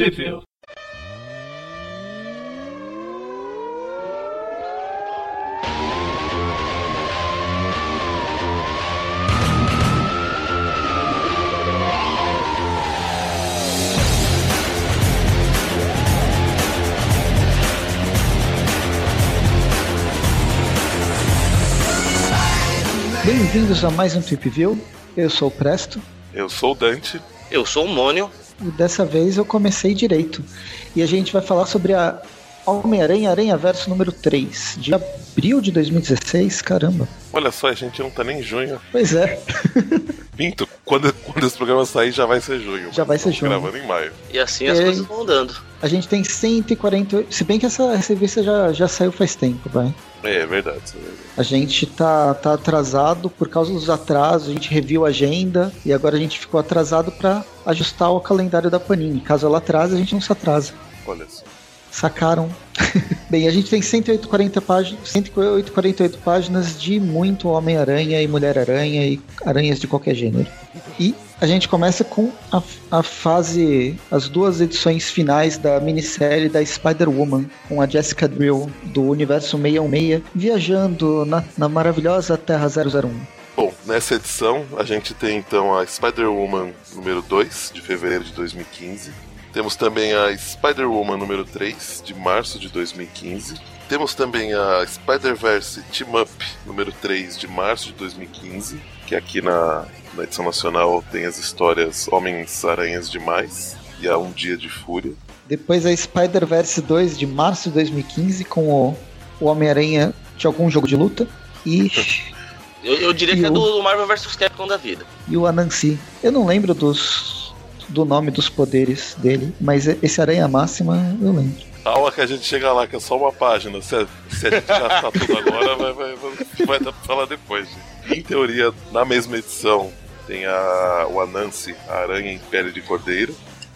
Tweepville. Bem-vindos a mais um Trip View. Eu sou o Presto Eu sou o Dante. Eu sou o Mônio. E dessa vez eu comecei direito. E a gente vai falar sobre a Homem-Aranha Aranha Verso número 3, de abril de 2016. Caramba. Olha só, a gente não tá nem em junho. Pois é. Minto, quando, quando esse programa sair já vai ser junho. Já vai ser junho. gravando em maio. E assim as Ei. coisas vão andando. A gente tem 148. Se bem que essa revista já, já saiu faz tempo, vai. É, é verdade. é verdade. A gente tá, tá atrasado por causa dos atrasos, a gente reviu a agenda e agora a gente ficou atrasado pra ajustar o calendário da Panini. Caso ela atrase, a gente não se atrasa. Olha só. Sacaram? Bem, a gente tem 108, 40 páginas, 108, 48 páginas de muito Homem-Aranha e Mulher-Aranha e aranhas de qualquer gênero. E a gente começa com a, a fase, as duas edições finais da minissérie da Spider-Woman, com a Jessica Drill do universo 616, viajando na, na maravilhosa Terra 001. Bom, nessa edição a gente tem então a Spider-Woman número 2, de fevereiro de 2015. Temos também a Spider-Woman número 3, de março de 2015. Temos também a Spider-Verse Team Up número 3, de março de 2015, que aqui na, na edição nacional tem as histórias Homens-Aranhas Demais e a Um Dia de Fúria. Depois a Spider-Verse 2 de março de 2015 com o, o Homem-Aranha de algum jogo de luta e, Eu, eu diria que é o- do Marvel vs Capcom da vida. e o Anansi. Eu não lembro dos do nome dos poderes dele, mas esse Aranha Máxima eu lembro. Calma que a gente chega lá, que é só uma página. Se a, se a gente já tá tudo agora, vai, vai, vai, vai dar pra falar depois. gente. Em teoria, na mesma edição, tem a, o Anansi, a Aranha em Pele de Cordeiro.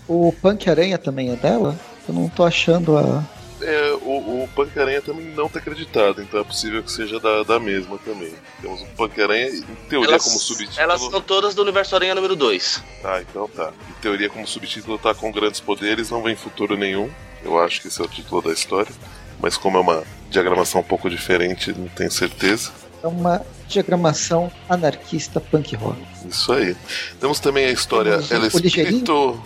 O Punk Aranha também é dela? Eu não tô achando a. É, o, o Punk Aranha também não tá acreditado, então é possível que seja da, da mesma também. Temos o Punk Aranha, em teoria, Elas, como subtítulo. elas são todas do Universo Aranha número 2. Ah, então tá. Em teoria, como subtítulo, tá com grandes poderes, não vem futuro nenhum. Eu acho que esse é o título da história. Mas como é uma diagramação um pouco diferente, não tenho certeza. É uma diagramação anarquista punk rock. Isso aí. Temos também a história Temos El. Espírito.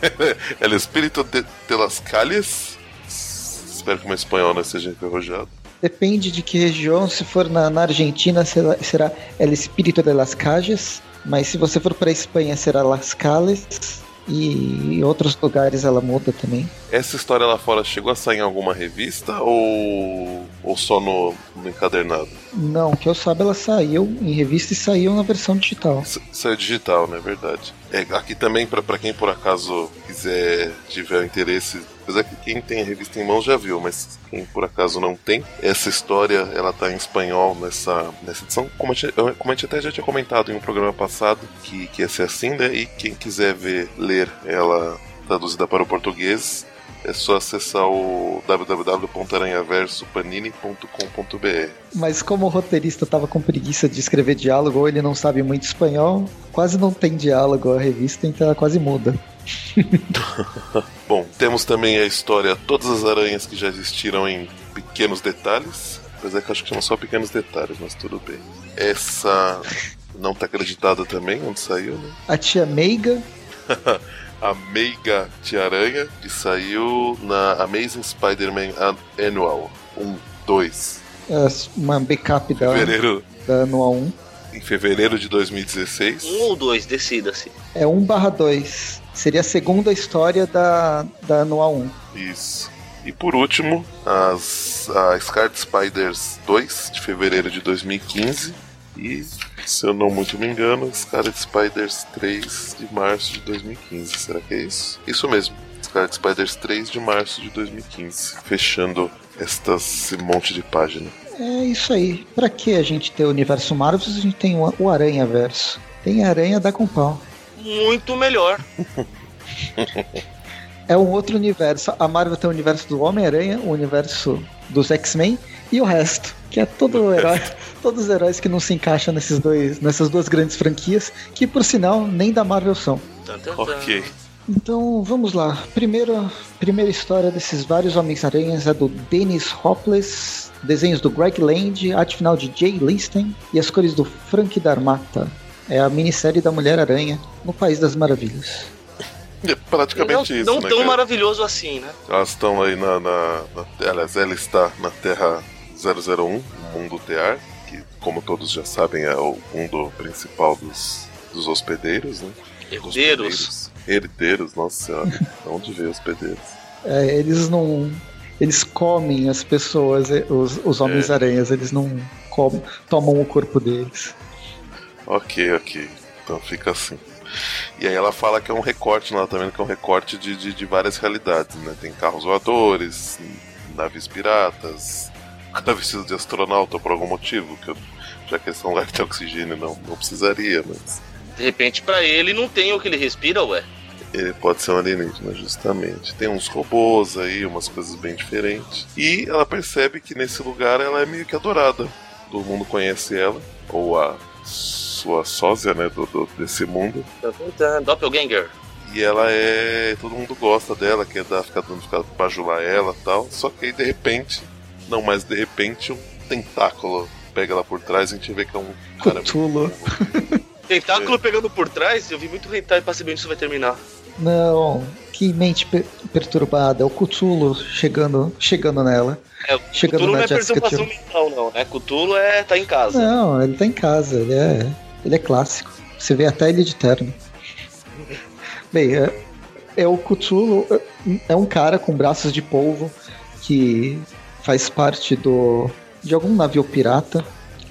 El Espírito de, de las Calles. Espero que o meu espanhol não seja enferrujado. Depende de que região, se for na, na Argentina será, será El Espírito de las Calles, mas se você for para Espanha será Las Cales e em outros lugares ela muda também. Essa história lá fora chegou a sair em alguma revista ou, ou só no, no encadernado? Não, que eu saiba ela saiu em revista e saiu na versão digital. S- Saiu digital, não é verdade? É, aqui também, pra quem por acaso quiser, tiver interesse, apesar que quem tem a revista em mãos já viu, mas quem por acaso não tem, essa história ela tá em espanhol nessa, nessa edição, como a, gente, como a gente até já tinha comentado em um programa passado, que, que ia ser assim, né? E quem quiser ver, ler ela traduzida para o português, é só acessar o www.aranhaversopanini.com.br. Mas como o roteirista tava com preguiça de escrever diálogo ou ele não sabe muito espanhol, quase não tem diálogo a revista, então ela quase muda. Bom, temos também a história Todas as Aranhas que já existiram em pequenos detalhes. Apesar que eu acho que são só pequenos detalhes, mas tudo bem. Essa não tá acreditada também, onde saiu, né? A tia Meiga, A Meiga Tia Aranha, que saiu na Amazing Spider-Man An- Annual 1, 2, é, uma backup da, fevereiro, da Anual 1. em fevereiro de 2016. Um ou dois, decida-se. É 1 barra 2. Seria a segunda história da, da Anual 1. Isso. E por último, as, a Scarlet Spiders 2, de fevereiro de 2015. E, se eu não muito me engano, Scarlet Spiders 3, de março de 2015. Será que é isso? Isso mesmo. Scarlet Spiders 3, de março de 2015. Fechando estas, esse monte de página. É isso aí. Pra que a gente ter o universo Marvel se a gente tem o, Aranha Verso? Tem aranha, dá com pau. Muito melhor. É um outro universo. A Marvel tem o universo do Homem-Aranha, o universo dos X-Men e o resto. Que é todo o herói, todos os heróis que não se encaixam nesses dois, nessas duas grandes franquias, que por sinal nem da Marvel são. Tan. Ok. Então vamos lá. Primeiro, primeira história desses vários Homens-Aranhas é do Dennis Hopeless, desenhos do Greg Land, arte final de Jay Listen e as cores do Frank Darmata. É a minissérie da Mulher-Aranha no País das Maravilhas. É praticamente não, isso, não né, tão cara? maravilhoso assim, né? Elas estão aí na, na, na- Aliás, ela está na Terra 001, o mundo Tear, que, como todos já sabem, é o mundo principal dos, dos hospedeiros, né? Herdeiros. hospedeiros. Herdeiros, nossa senhora. Onde veio hospedeiros? É, eles não. Eles comem as pessoas, eh, os, os Homens-Aranhas, eles não comem, tomam o corpo deles. Ok, ok. Então fica assim. E aí ela fala que é um recorte, ela tá vendo que é um recorte de, de, de várias realidades, né? Tem carros voadores, naves piratas, o cara vestido de astronauta por algum motivo, que eu, já que eles são lugar de oxigênio não, não precisaria, mas De repente, pra ele, não tem o que ele respira, ué. ele pode ser um alienígena, justamente. Tem uns robôs aí, umas coisas bem diferentes. E ela percebe que nesse lugar ela é meio que adorada. Todo mundo conhece ela, ou a sua sósia, né, do, do- desse mundo. Tá. Doppelganger. E ela é. Todo mundo gosta dela, quer dar, ficar dando ficar bajular ela e tal. Só que aí de repente, não mais de repente, um tentáculo pega ela por trás e a gente vê que é um cara. Cthulhu. Tentáculo É. pegando por trás, eu vi muito hentai pra saber onde isso vai terminar. Não, que mente per- perturbada. É o Cthulhu chegando, chegando nela. É, Chegando Cthulhu na não é Jessica perturbação mental, não, né? Cthulhu é tá em casa. Não, ele tá em casa, ele é, ele é clássico. Você vê até ele de terno. Bem, é, é o Cthulhu, é- é um cara com braços de polvo que faz parte do de algum navio pirata,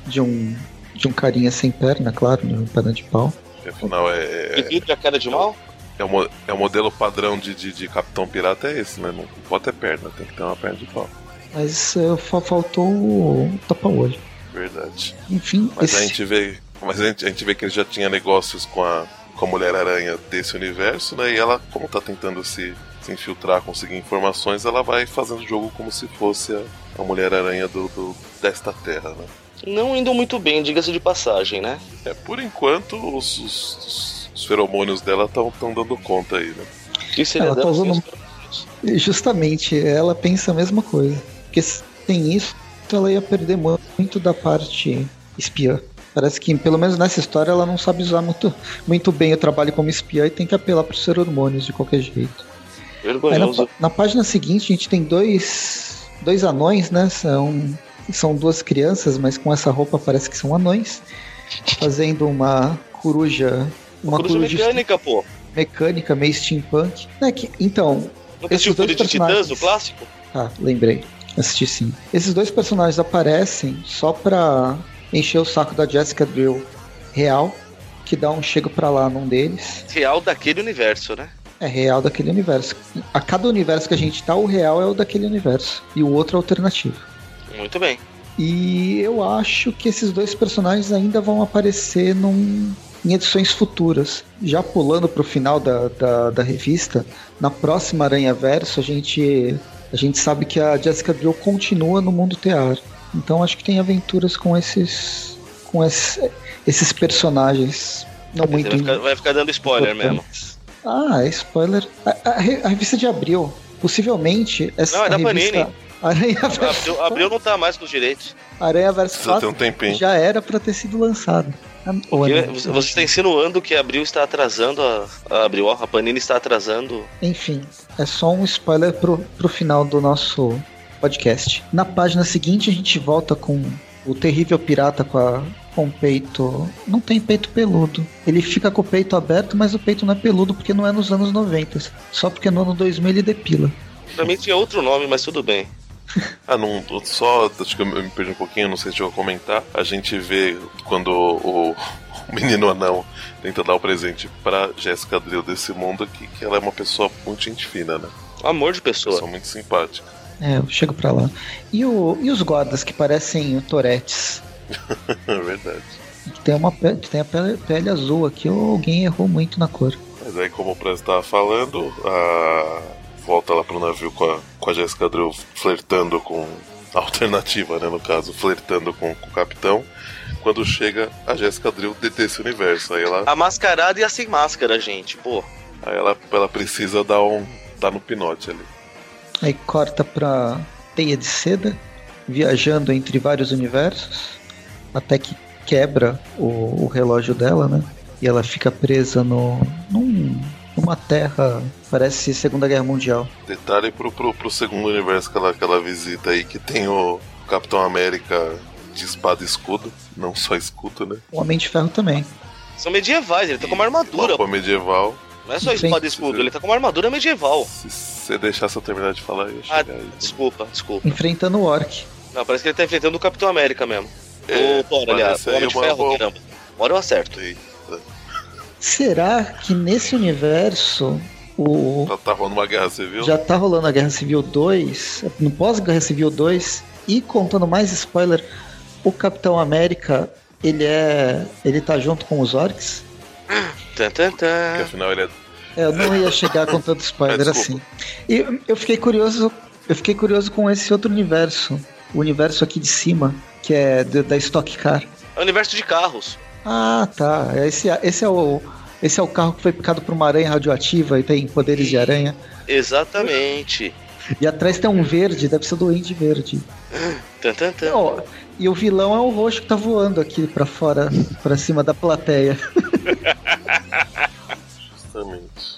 de um de um carinha sem perna, claro, né, perna de pau. Afinal é. é- Devido à queda de mal? É o, é o modelo padrão de, de, de Capitão Pirata é esse, né? Não pode ter perna, tem que ter uma perna de pau. Mas é, fa- faltou o tapa-olho. Verdade. Enfim, Mas esse- a gente vê. Mas a gente, a gente vê que ele já tinha negócios com a, com a Mulher-Aranha desse universo, né? E ela, como tá tentando se, se infiltrar, conseguir informações, ela vai fazendo o jogo como se fosse a, a Mulher-Aranha do, do- desta terra, né? Não indo muito bem, diga-se de passagem, né? É, por enquanto, os, os, os- os feromônios dela estão dando conta aí, né? Que seria Ela tá dela usando- feromônios? Justamente, ela pensa a mesma coisa. Porque sem isso, ela ia perder mu- muito da parte espiã. Parece que, pelo menos nessa história, ela não sabe usar muito, muito bem o trabalho como espiã e tem que apelar para os hormônios de qualquer jeito. Na, Vergonhoso. pá- na página seguinte, a gente tem dois, dois anões, né? São, são duas crianças, mas com essa roupa parece que são anões, fazendo uma coruja. Uma Coruja coruja mecânica, pô. mecânica, meio steampunk. É que, então, Esses assistiu Fúria de Titãs, o clássico? Ah, lembrei. Assisti sim. Esses dois personagens aparecem só pra encher o saco da Jessica Drill real, que dá um chego pra lá num deles. Real daquele universo, né? É real daquele universo. A cada universo que a gente tá, o real é o daquele universo. E o outro é alternativo. Muito bem. E eu acho que esses dois personagens ainda vão aparecer num, em edições futuras. Já pulando pro final da, da, da revista, na próxima Aranha Verso, a gente, a gente sabe que a Jessica Drill continua no mundo tear. Então acho que tem aventuras com esses. com esse- esses personagens. Não muito Vai ficar, vai ficar dando spoiler mesmo. Ah, é spoiler. A, a a revista de abril. Possivelmente essa Não, é da revista. Panini. Aranha Abril, Abril não tá mais com os direitos. Aranha ter 4 um já era pra ter sido lançado. Ah, é, você está insinuando que Abril está atrasando a, a Abril, ó, a Panini está atrasando. Enfim, é só um spoiler pro, pro final do nosso podcast. Na página seguinte a gente volta com o terrível pirata com, a, com o peito. Não tem peito peludo. Ele fica com o peito aberto, mas o peito não é peludo porque não é nos anos 90. Só porque no ano 2000 ele depila. Pra mim tinha outro nome, mas tudo bem. Ah, não, só, acho que eu me perdi um pouquinho, não sei se chegou a comentar. A gente vê quando o, o menino anão tenta dar o presente pra Jéssica Drill desse mundo que, que ela é uma pessoa muito gente fina, né? Amor de pessoa. Pessoa muito simpática. É, eu chego pra lá. E, o, e os guardas que parecem Toretes? É verdade. Tem, uma pele, tem a pele, pele azul aqui, ou alguém errou muito na cor. Mas aí, como o Prez estava falando, a... volta lá pro navio com a, com a Jessica Drill flertando com. A alternativa, né? No caso, flertando com, com o capitão. Quando chega a Jessica Drill desse universo. Aí ela. A mascarada e a sem máscara, gente. Pô, Aí ela, ela precisa dar um. dar no pinote ali. Aí corta pra teia de seda, viajando entre vários universos, até que quebra o, o relógio dela, né? E ela fica presa no, num, numa terra, parece Segunda Guerra Mundial. Detalhe pro, pro, pro segundo universo que ela, que ela visita aí, que tem o Capitão América de espada e escudo, não só escudo, né? O Homem de Ferro também. São medievais, ele tá com uma armadura. Roupa medieval. Não é só espada e escudo, ele tá com uma armadura medieval. Se você deixasse eu terminar de falar, eu ia Ah, chegar aí. desculpa, desculpa. Enfrentando o Orc. Não, parece que ele tá enfrentando o Capitão América mesmo. É, o Thor, aliás, o Homem de Ferro, boa- caramba. Uma hora eu acerto. Eita, Será que nesse universo o já tá rolando uma guerra civil? já tá rolando a Guerra Civil 2, no pós-Guerra Civil 2, e contando mais spoiler, o Capitão América, ele é. ele tá junto com os orcs? Tan, tan, Porque afinal ele é. É, eu não ia chegar com tanto spoiler É, assim. E eu fiquei curioso, eu fiquei curioso com esse outro universo, o universo aqui de cima, que é da Stock Car. É o universo de carros. Ah, tá. Esse, esse é o esse é o carro que foi picado por uma aranha radioativa e tem poderes de aranha. Exatamente. E atrás tem um verde, deve ser o Duende Verde. Tan, tan, e o vilão é o roxo que tá voando aqui pra fora, pra cima da plateia. Justamente.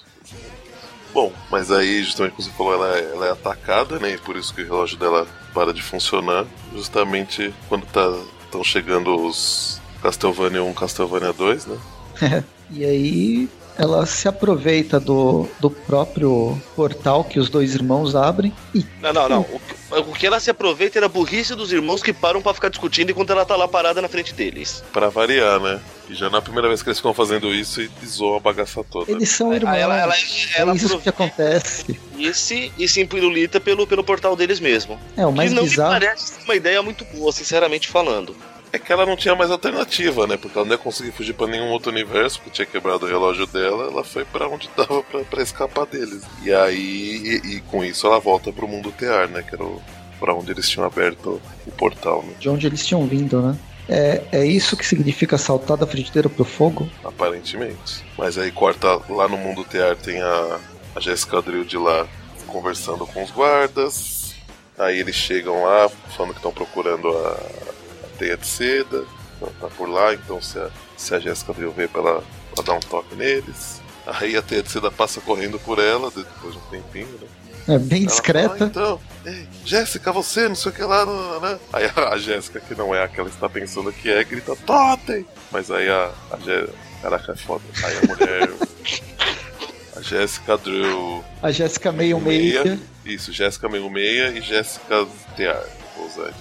Bom, mas aí, justamente como você falou, ela, é- ela é atacada, né? E por isso que o relógio dela para de funcionar. Justamente quando tá estão chegando os Castlevania 1 Castlevania 2, né? E aí ela se aproveita do, do próprio portal que os dois irmãos abrem e Não, não, não. O, que- o que ela se aproveita era a burrice dos irmãos que param pra ficar discutindo enquanto ela tá lá parada na frente deles. Pra variar, né? E já na primeira vez que eles ficam fazendo isso e zoam a bagaça toda. eles são irmãos. Aí ela, ela, ela é isso que acontece. esse e se empirulita pelo, pelo portal deles mesmo. É, o mais que não bizarro. me parece ser uma ideia muito boa, sinceramente falando. É que ela não tinha mais alternativa, né? Porque ela não ia conseguir fugir pra nenhum outro universo, porque tinha quebrado o relógio dela, ela foi pra onde dava pra, pra escapar deles. E aí, e, e com isso ela volta pro mundo tear, né? Que era o, pra onde eles tinham aberto o portal, né? De onde eles tinham vindo, né? É, é isso que significa saltar da frigideira pro fogo? Aparentemente. Mas aí corta lá no mundo tear, tem a, a Jessica Drill de lá conversando com os guardas. Aí eles chegam lá, falando que estão procurando a teia de seda. Ela tá por lá, então se a, se a Jessica Drill vê pra ela, ela dar um toque neles. Aí a teia de seda passa correndo por ela, depois de um tempinho, né? É bem Ela discreta. fala, "Ah, então, Jéssica, você, não sei o que lá, não." Aí a, Jéssica, que não é a que ela está pensando que é, grita, Totem! Mas aí a, a Jé... Caraca, é foda. Aí a mulher. a Jéssica Drew. A Jéssica meio meia. Isso, Jéssica meio meia e Jéssica Tear.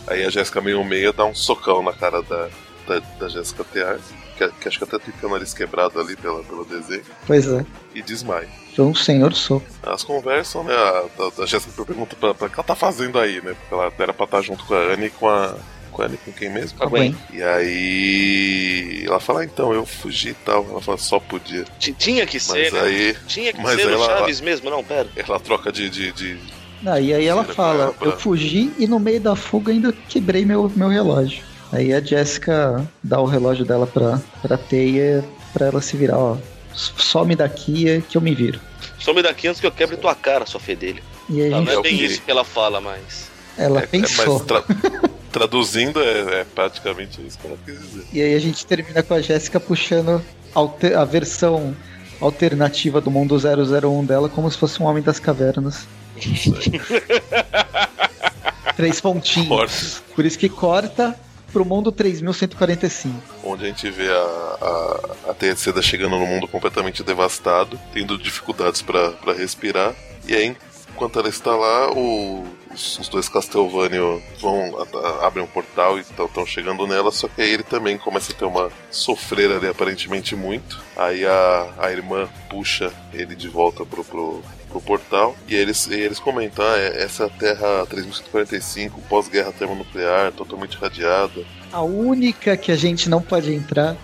Aí a Jéssica meio meia dá um socão na cara da, da, da Jéssica Tear. Que, que acho que até tem o nariz quebrado ali pela, pelo desenho. Pois é. E desmaia. Um senhor soco. Elas conversam, né? A, a, a Jéssica pergunta pra, pra o que ela tá fazendo aí, né? Porque ela era pra estar junto com a Anne e com a. Com a Anne com quem mesmo? Com a Gwen. E aí. Ela fala, ah, então, eu fugi e tal. Ela fala, só podia. T- Tinha que ser, Mas né? aí. Tinha que mas ser o ela- Chaves mesmo, não, pera. Ela troca de. de, de... Ah, e aí ela fala, pra eu fugi e no meio da fuga ainda quebrei meu, meu relógio. Aí a Jéssica dá o relógio dela pra, pra teia pra ela se virar, ó. Some daqui que eu me viro. Some daqui antes que eu quebre tua cara, sua fedelha. E aí a Não, gente, não é bem isso que ela fala, mas. ela é- é- pensou. mas tra- traduzindo é, é praticamente isso que ela quis dizer. E aí a gente termina com a Jéssica puxando alter- a versão alternativa do mundo 001 dela como se fosse um homem das cavernas. Três pontinhos. Corta. Por isso que corta pro mundo 3145. onde a gente vê a, a, a teia de seda chegando no mundo completamente devastado, tendo dificuldades para respirar. E aí, enquanto ela está lá, o- os, os dois Castlevania vão a- a- abrem um portal e estão chegando nela, só que aí ele também começa a ter uma sofrer ali aparentemente muito. Aí a, a irmã puxa ele de volta pro, pro, pro portal e eles, e eles comentam: ah, é- essa é a Terra 3145, pós-guerra termonuclear, totalmente radiada. A única que a gente não pode entrar.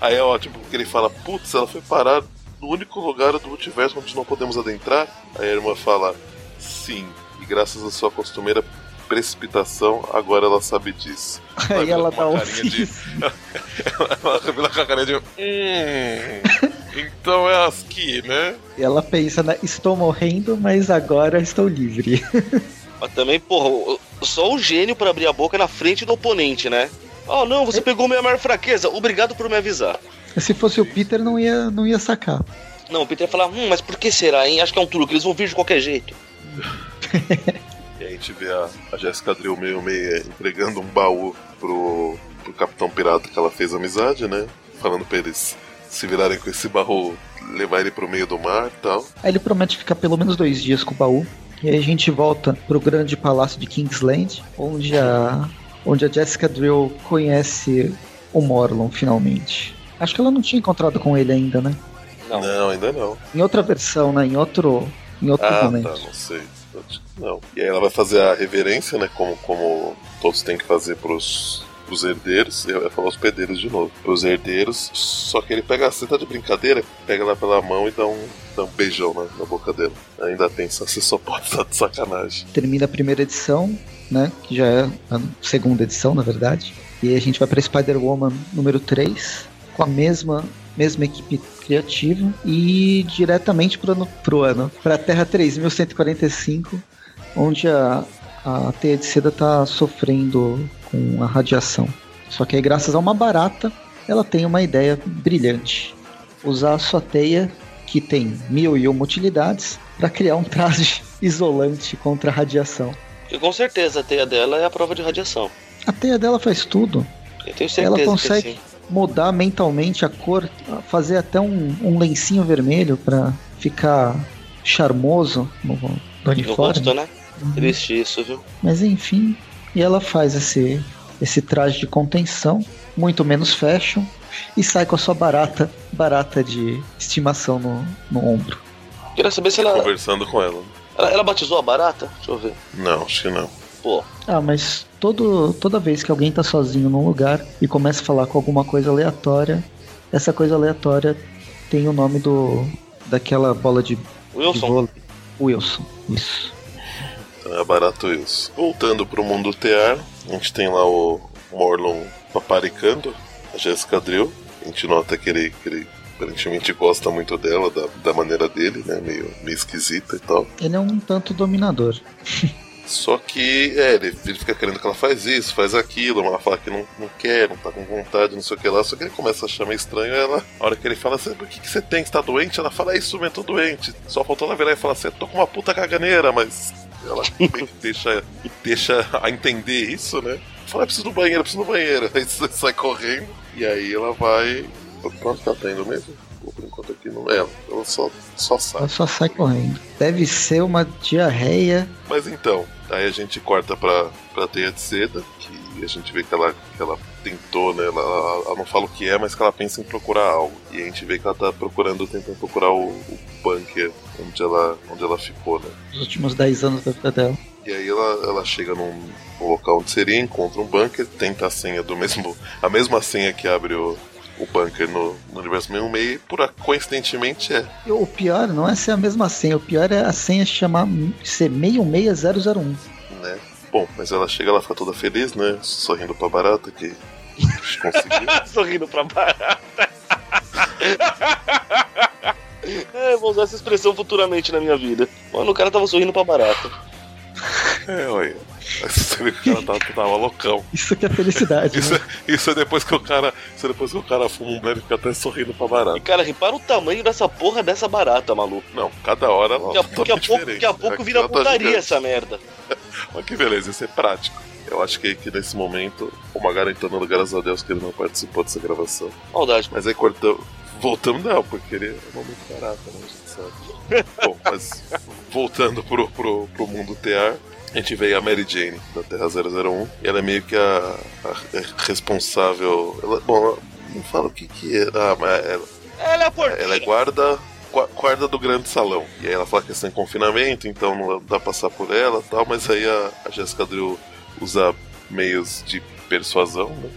Aí, é ótimo, porque ele fala, putz, ela foi parar no único lugar do multiverso onde não podemos adentrar. Aí a irmã fala, sim, e graças à sua costumeira precipitação, agora ela sabe disso. Aí ela com dá uma um carinha de- Ela revela com a carinha de. Hum. Então é aqui, né? E ela pensa, né? Estou morrendo, mas agora estou livre. Mas também, porra, só o gênio pra abrir a boca na frente do oponente, né? Oh, não, você pegou minha maior fraqueza. Obrigado por me avisar. Se fosse o Peter, não ia, não ia sacar. Não, o Peter ia falar, hum, mas por que será, hein? Acho que é um truque, eles vão vir de qualquer jeito. E a gente vê a, a Jessica Drill meio meio entregando um baú pro, pro Capitão Pirata que ela fez amizade, né? Falando pra eles se virarem com esse baú, levar ele pro meio do mar e tal. Aí ele promete ficar pelo menos dois dias com o baú. E aí a gente volta pro grande palácio de Kingsland, onde a, onde a Jessica Drill conhece o Morlon finalmente. Acho que ela não tinha encontrado com ele ainda, né? Não. Não, ainda não. Em outra versão, né? Em outro, em outro Ah, momento. tá, não sei. Acho que Não. E aí ela vai fazer a reverência, né? Como, como todos têm que fazer pros, pros herdeiros. E vai falar hospedeiros de novo. Pros herdeiros. Só que ele pega a seta de brincadeira, pega ela pela mão e dá um, dá um beijão na, na boca dela. Ainda pensa, você só pode estar de sacanagem. Termina a primeira edição, né? Que já é a segunda edição, na verdade. E aí a gente vai pra Spider-Woman número 3, com a mesma, mesma equipe criativa. E diretamente pro ano, pro ano pra Terra 3145, onde a, a de seda tá sofrendo com a radiação. Só que aí, graças a uma barata, ela tem uma ideia brilhante. Usar a sua teia, que tem mil e uma utilidades, para criar um traje isolante contra a radiação. E com certeza a teia dela é a prova de radiação. A teia dela faz tudo. Eu tenho certeza Ela que consegue sim. mudar mentalmente a cor, fazer até um, um lencinho vermelho para ficar charmoso no, no uniforme. rosto, né? Uhum. Triste isso, viu? Mas enfim, e ela faz esse, esse traje de contenção, muito menos fashion, e sai com a sua barata, barata de estimação no, no ombro. Queria saber se ela, Conversando com ela. ela. ela batizou a barata? Deixa eu ver. Não, acho que não. Pô, Ah, mas todo, toda vez que alguém tá sozinho num lugar e começa a falar com alguma coisa aleatória, essa coisa aleatória tem o nome do daquela bola de, de Wilson. vôlei. Wilson, isso. É barato isso. Voltando pro mundo tear, a gente tem lá o Morlon paparicando a Jessica Drill. A gente nota que ele, que ele aparentemente gosta muito dela, da, da maneira dele, né? Meio, meio esquisita e tal. Ele é um tanto dominador. Só que, é, ele, ele fica querendo que ela faz isso, faz aquilo, mas ela fala que não, não quer, não tá com vontade, não sei o que lá. Só que ele começa a achar meio estranho ela. A hora que ele fala assim, por que, que você tem? Você tá doente? Ela fala, é isso mesmo, tô doente. Só faltou ela virar e falar assim, tô com uma puta caganeira, mas ela deixa, deixa a entender isso, né? Fala, "Eu preciso do banheiro, preciso do banheiro. Aí você sai correndo, e aí ela vai. Onde que ela tá indo mesmo? Por enquanto aqui não é. Ela ela só, só sai. Ela só sai correndo. Deve ser uma diarreia. Mas então, aí a gente corta pra, pra teia de seda, que a gente vê que ela, que ela tentou, né? Ela, ela- não fala o que é, mas que ela pensa em procurar algo. E a gente vê que ela tá procurando, tentando procurar o, o bunker onde ela, onde ela ficou, né? Nos últimos 10 anos da vida dela. E aí ela, ela chega num, local onde seria, encontra um bunker, tenta a senha do mesmo. a mesma senha que abre o, o bunker no, no universo 66, e por a- coincidentemente é. E o pior não é ser a mesma senha, o pior é a senha chamar ser 66001. Bom, mas ela chega, ela fica toda feliz, né? Sorrindo pra barata que conseguiu. Sorrindo pra barata. é, vou usar essa expressão futuramente na minha vida. Mano, o cara tava sorrindo pra barata. É, olha. Você vê que o cara tava, tava loucão. Isso que é felicidade, Isso, né? é- isso é depois que o cara. Isso é depois que o cara fuma um breve e fica até sorrindo pra E barata. cara, repara o tamanho dessa porra dessa barata, maluco. Não, cada hora ela Daqui a, tá pouco, daqui a pouco Aqui vira tá putaria gigante. essa merda. Mas que beleza, isso é prático. Eu acho que, que nesse momento o Magaren tá dando graças a Deus que ele não participou dessa gravação. Maldade. Mas aí cortamos. Voltamos não, porque ele é um momento barato, né? A gente sabe. Bom, mas voltando pro, pro, pro mundo TR, a gente vê a Mary Jane da Terra 001 e ela é meio que a, a responsável. Ela, bom, ela não fala o que que é. Ah, mas ela, Ela é a porteira. ela é guarda. gua- Guarda do grande salão. E aí ela fala que está em confinamento, então não dá pra passar por ela e tal, mas aí a, a Jessica Drill usa meios de persuasão, né?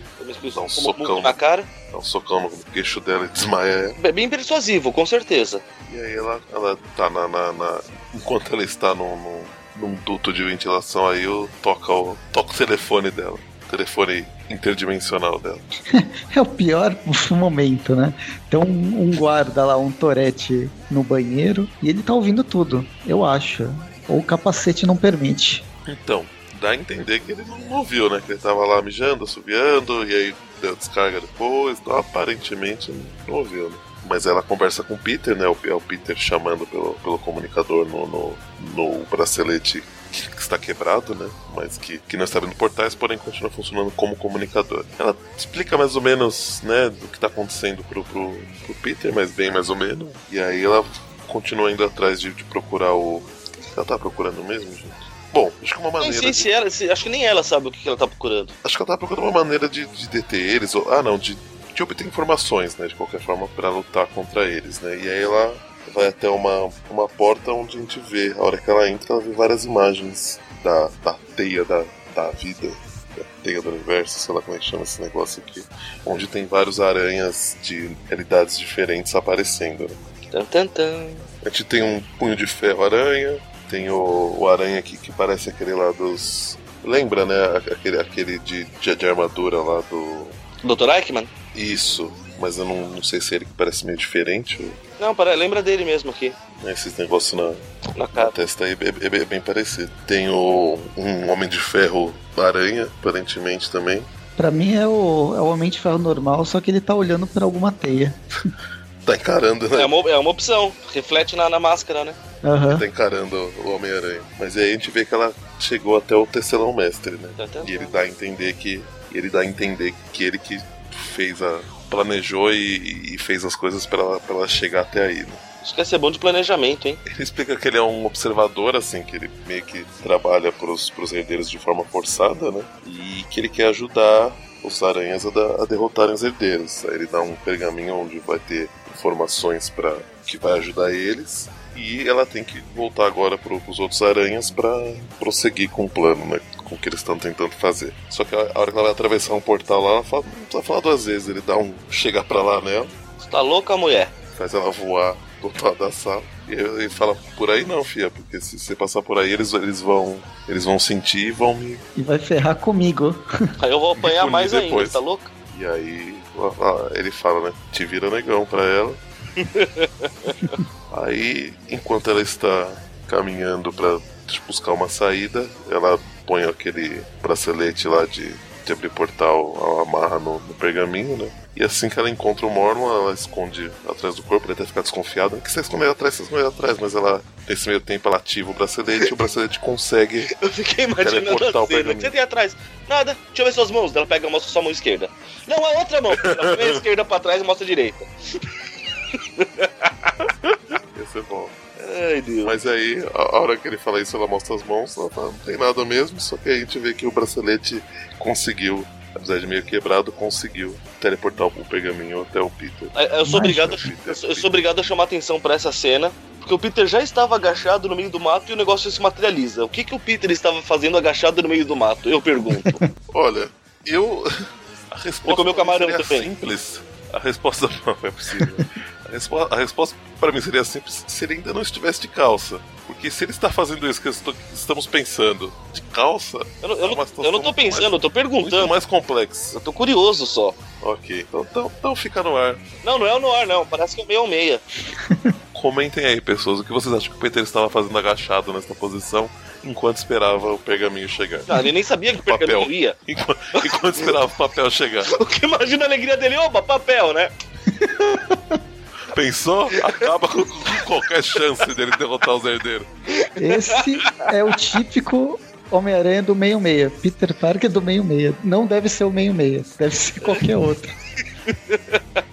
Dá um socão. na cara. Dá um socão no queixo dela e desmaia ela. É bem persuasivo, com certeza. E aí ela, ela tá na, na- na- Enquanto ela está num, num, num duto de ventilação, aí eu toca o, toca o telefone dela. Telefone interdimensional dela. é o pior momento, né? Tem um, um guarda lá, um torete no banheiro, e ele tá ouvindo tudo, eu acho. Ou o capacete não permite. Então, dá a entender que ele não ouviu, né? Que ele tava lá mijando, assobiando, e aí deu descarga depois. Então, aparentemente não ouviu, né? Mas ela conversa com o Peter, né? É o Peter chamando pelo, pelo comunicador no, no, no bracelete que, que está quebrado, né? Mas que, que não está abrindo portais, porém continua funcionando como comunicador. Ela explica mais ou menos, né, do que está acontecendo pro, pro, pro Peter, mas bem mais ou menos. E aí ela continua indo atrás de, de procurar o. O que ela tá procurando mesmo, gente? Bom, acho que uma maneira. Nem sei de... se ela, se, acho que nem ela sabe o que ela tá procurando. Acho que ela tá procurando uma maneira de, de deter eles, ou. Ah, não, de, de obter informações, né? De qualquer forma, para lutar contra eles, né? E aí ela vai até uma, uma porta onde a gente vê, a hora que ela entra, ela vê várias imagens da, da teia da, da vida, da teia do universo, sei lá como é que chama esse negócio aqui, onde tem vários aranhas de realidades diferentes aparecendo. Né? Tan, tan, tan. A gente tem um punho de ferro aranha, tem o, o aranha aqui que parece aquele lá dos. Lembra, né? Aquele, aquele de, de, de armadura lá do. Dr. Eichmann? Isso, mas eu não, não sei se ele que parece meio diferente. Não, para, lembra dele mesmo aqui. Esses negócios na, Na na testa aí é, é- é bem parecido. Tem o, um Homem de Ferro aranha, aparentemente também. Pra mim é o, é o Homem de Ferro normal, só que ele tá olhando pra alguma teia. Tá encarando, né? É uma, é uma opção. Reflete na, na máscara, né? Aham. Tá encarando o Homem-Aranha. Mas aí a gente vê que ela chegou até o tecelão mestre, né? Tan, E ele dá a entender que. Ele dá a entender que ele que fez a. planejou e, e fez as coisas pra ela, ela chegar até aí, né? Isso quer ser bom de planejamento, hein? Ele explica que ele é um observador, assim, que ele meio que trabalha pros, pros herdeiros de forma forçada, né? E que ele quer ajudar os aranhas a, da- a derrotarem os herdeiros. Aí ele dá um pergaminho onde vai ter informações para que vai ajudar eles. E ela tem que voltar agora pro, pros outros aranhas para prosseguir com o plano, né? Com o que eles estão tentando fazer. Só que a, hora que ela vai atravessar um portal lá, ela fala, não precisa falar duas vezes. Ele dá um. chega pra lá nela Você tá louca, mulher? faz ela voar do outro lado da sala. E ele fala, por aí não, fia, porque se você passar por aí, eles, eles vão. Eles vão sentir e vão me. E vai ferrar comigo. Aí eu vou apanhar mais ainda, depois. tá louca? E aí ele fala, né? Te vira negão pra ela. aí, enquanto ela está caminhando pra buscar uma saída, ela põe aquele bracelete lá de, de abrir portal, ela amarra no, no pergaminho, né? E assim que ela encontra o Mormon, ela esconde atrás do corpo, ele até fica desconfiado. Que você escondeu atrás, você escondeu atrás, mas ela, nesse meio tempo, ela ativa o bracelete e o bracelete consegue Eu fiquei imaginando a cena. O pergaminho. que você tem atrás? Nada, deixa eu ver suas mãos. Ela pega mostra sua mão esquerda. Não, a outra mão. Ela põe a esquerda pra trás e mostra a direita. Ia ser bom. Ai, Deus. Mas aí, a hora que ele fala isso, ela mostra as mãos, ela fala, não tem nada mesmo, só que aí a gente vê que o bracelete conseguiu, apesar de meio quebrado, conseguiu teleportar o pergaminho até o Peter. Aí, Eu sou, obrigado, eu sou- eu sou obrigado a chamar atenção pra essa cena. Porque o Peter já estava agachado no meio do mato e o negócio se materializa. O que, que o Peter estava fazendo agachado no meio do mato? Eu pergunto. Olha, eu. A resposta Ele comeu camarão também. simples. A resposta não é possível. A, respo- a resposta para mim seria simples se ele ainda não estivesse de calça. Porque se ele está fazendo isso que estamos pensando de calça, Eu não, eu É não- eu não tô muito pensando, mais- eu tô muito perguntando. mais complexo. Eu tô curioso só. Ok, então, então, então fica no ar. Não, não é o Noir, não. Parece que é o meio ao meia. Comentem aí, pessoas, o que vocês acham que o Peter estava fazendo agachado nessa posição enquanto esperava o pergaminho chegar. Ah, ele nem sabia que o Papel. pergaminho ia. Enquanto, enquanto esperava o papel chegar. O que imagina a alegria dele? Opa, papel, né? Pensou? Acaba com qualquer chance dele derrotar os herdeiros. Esse é o típico Homem-Aranha do meio-meia. Peter Parker do meio-meia. Não deve ser o meio-meia, deve ser qualquer outro.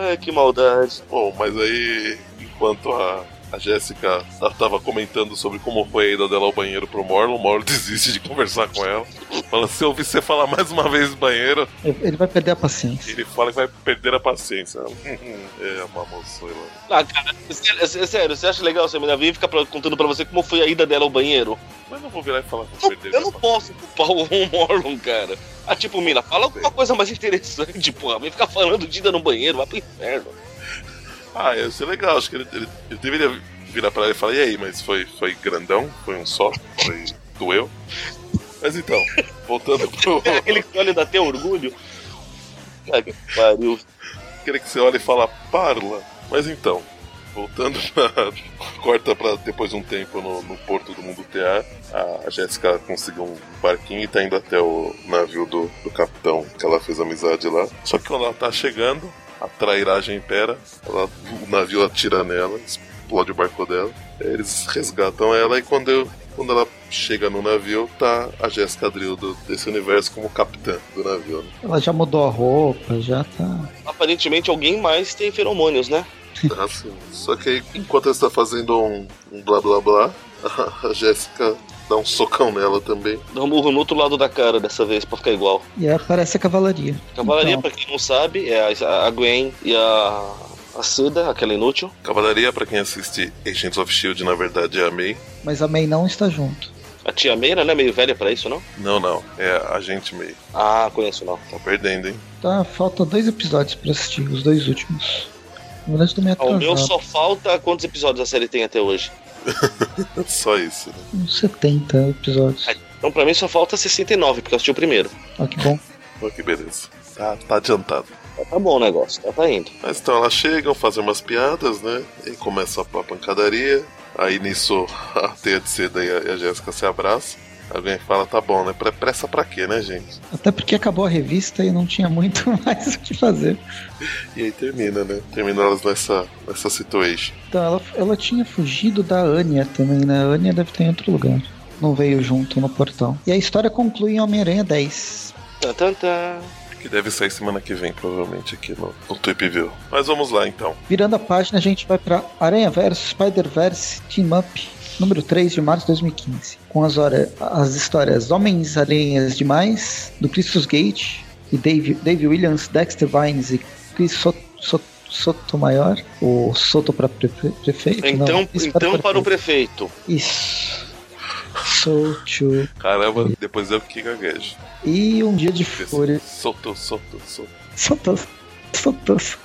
Ai, que maldade. Bom, mas aí, enquanto a, a Jéssica tava comentando sobre como foi a ida dela ao banheiro pro Morlon, o Morlon desiste de conversar com ela. Fala, se eu ouvir você falar mais uma vez no banheiro, Ele vai perder a paciência. ele fala que vai perder a paciência. É, uma moça. Ah, cara, sério, é sério, você acha legal se a menina vir e ficar contando pra você como foi a ida dela ao banheiro? Mas não vou virar e falar que Eu, perder eu não posso culpar o Morlon, cara. Ah, tipo, Mina, fala alguma coisa mais interessante, porra. Vem ficar falando de ida no banheiro, vai pro inferno. Ah, ia ser legal. Acho que ele, ele, ele deveria virar pra ela e falar: e aí, mas foi, foi grandão? Foi um só? Foi. doeu? Mas então, voltando pro. Aquele que olha dá até orgulho. Ai, que pariu. Aquele que você olha e fala, parla. Mas então, voltando pra. Corta pra depois de um tempo no, no Porto do Mundo TA. A Jéssica conseguiu um barquinho e tá indo até o navio do, do capitão, que ela fez amizade lá. Só que quando ela tá chegando, a trairagem impera, ela, o navio atira nela, explode o barco dela. Eles resgatam ela e quando, eu, quando ela chega no navio, tá a Jéssica Drill do- desse universo como capitã do navio. Né? Ela já mudou a roupa, já tá. Aparentemente alguém mais tem feromônios, né? Tá, assim. Só que aí, enquanto ela está fazendo um, um blá blá blá, a, a Jéssica dá um socão nela também. Dá um murro no outro lado da cara dessa vez pra ficar igual. E aí aparece a cavalaria. Cavalaria, Então, pra quem não sabe, é a, a Gwen e a, a Seda, aquela inútil. Cavalaria, pra quem assiste Agents of Shield, na verdade é a May. Mas a May não está junto. A tia Meira, né? Meio velha pra isso, não? Não, não, é a gente May. Ah, conheço não. Tá perdendo, hein? Tá, falta dois episódios pra assistir, os dois últimos. Na verdade, tô meio Ao meu atrasado. só falta quantos episódios a série tem até hoje? Só isso, né? Uns 70 episódios. Então pra mim só falta 69, porque eu assisti o primeiro. Ó, que bom. Olha que beleza. Tá, tá adiantado. Tá, tá bom o negócio, tá, tá indo. Mas então elas chegam, fazem umas piadas, né? E começa a pancadaria. Aí nisso a teia de seda e a, e a Jéssica se abraçam. Alguém fala, tá bom, né? Pre- Pressa pra quê, né, gente? Até porque acabou a revista e não tinha muito mais o que fazer. E aí termina, né? Termina elas nessa, nessa situation. Então, ela, ela tinha fugido da Anya também, né? A Anya deve estar em outro lugar. Não veio junto no portal. E a história conclui em Homem-Aranha 10. Tan, tan, tan. Que deve sair semana que vem, provavelmente, aqui no, no Tweep View. Mas vamos lá, então. Virando a página, a gente vai pra Aranha Verso Spider-Verse Team Up, número 3 de março de 2015. Com as, hora- as histórias Homens-Aranhas Demais, do Christus Gate, e Dave, Dave Williams, Dexter Vines e Chris Sot, Sot, Sotomayor, o Soto para prefe, prefeito? Então, Não, isso então para o prefeito. Isso. Soto. Caramba, depois eu que gaguejo. E um dia de fúria. Soltou, soltou, soltou. Sotos. Sotos.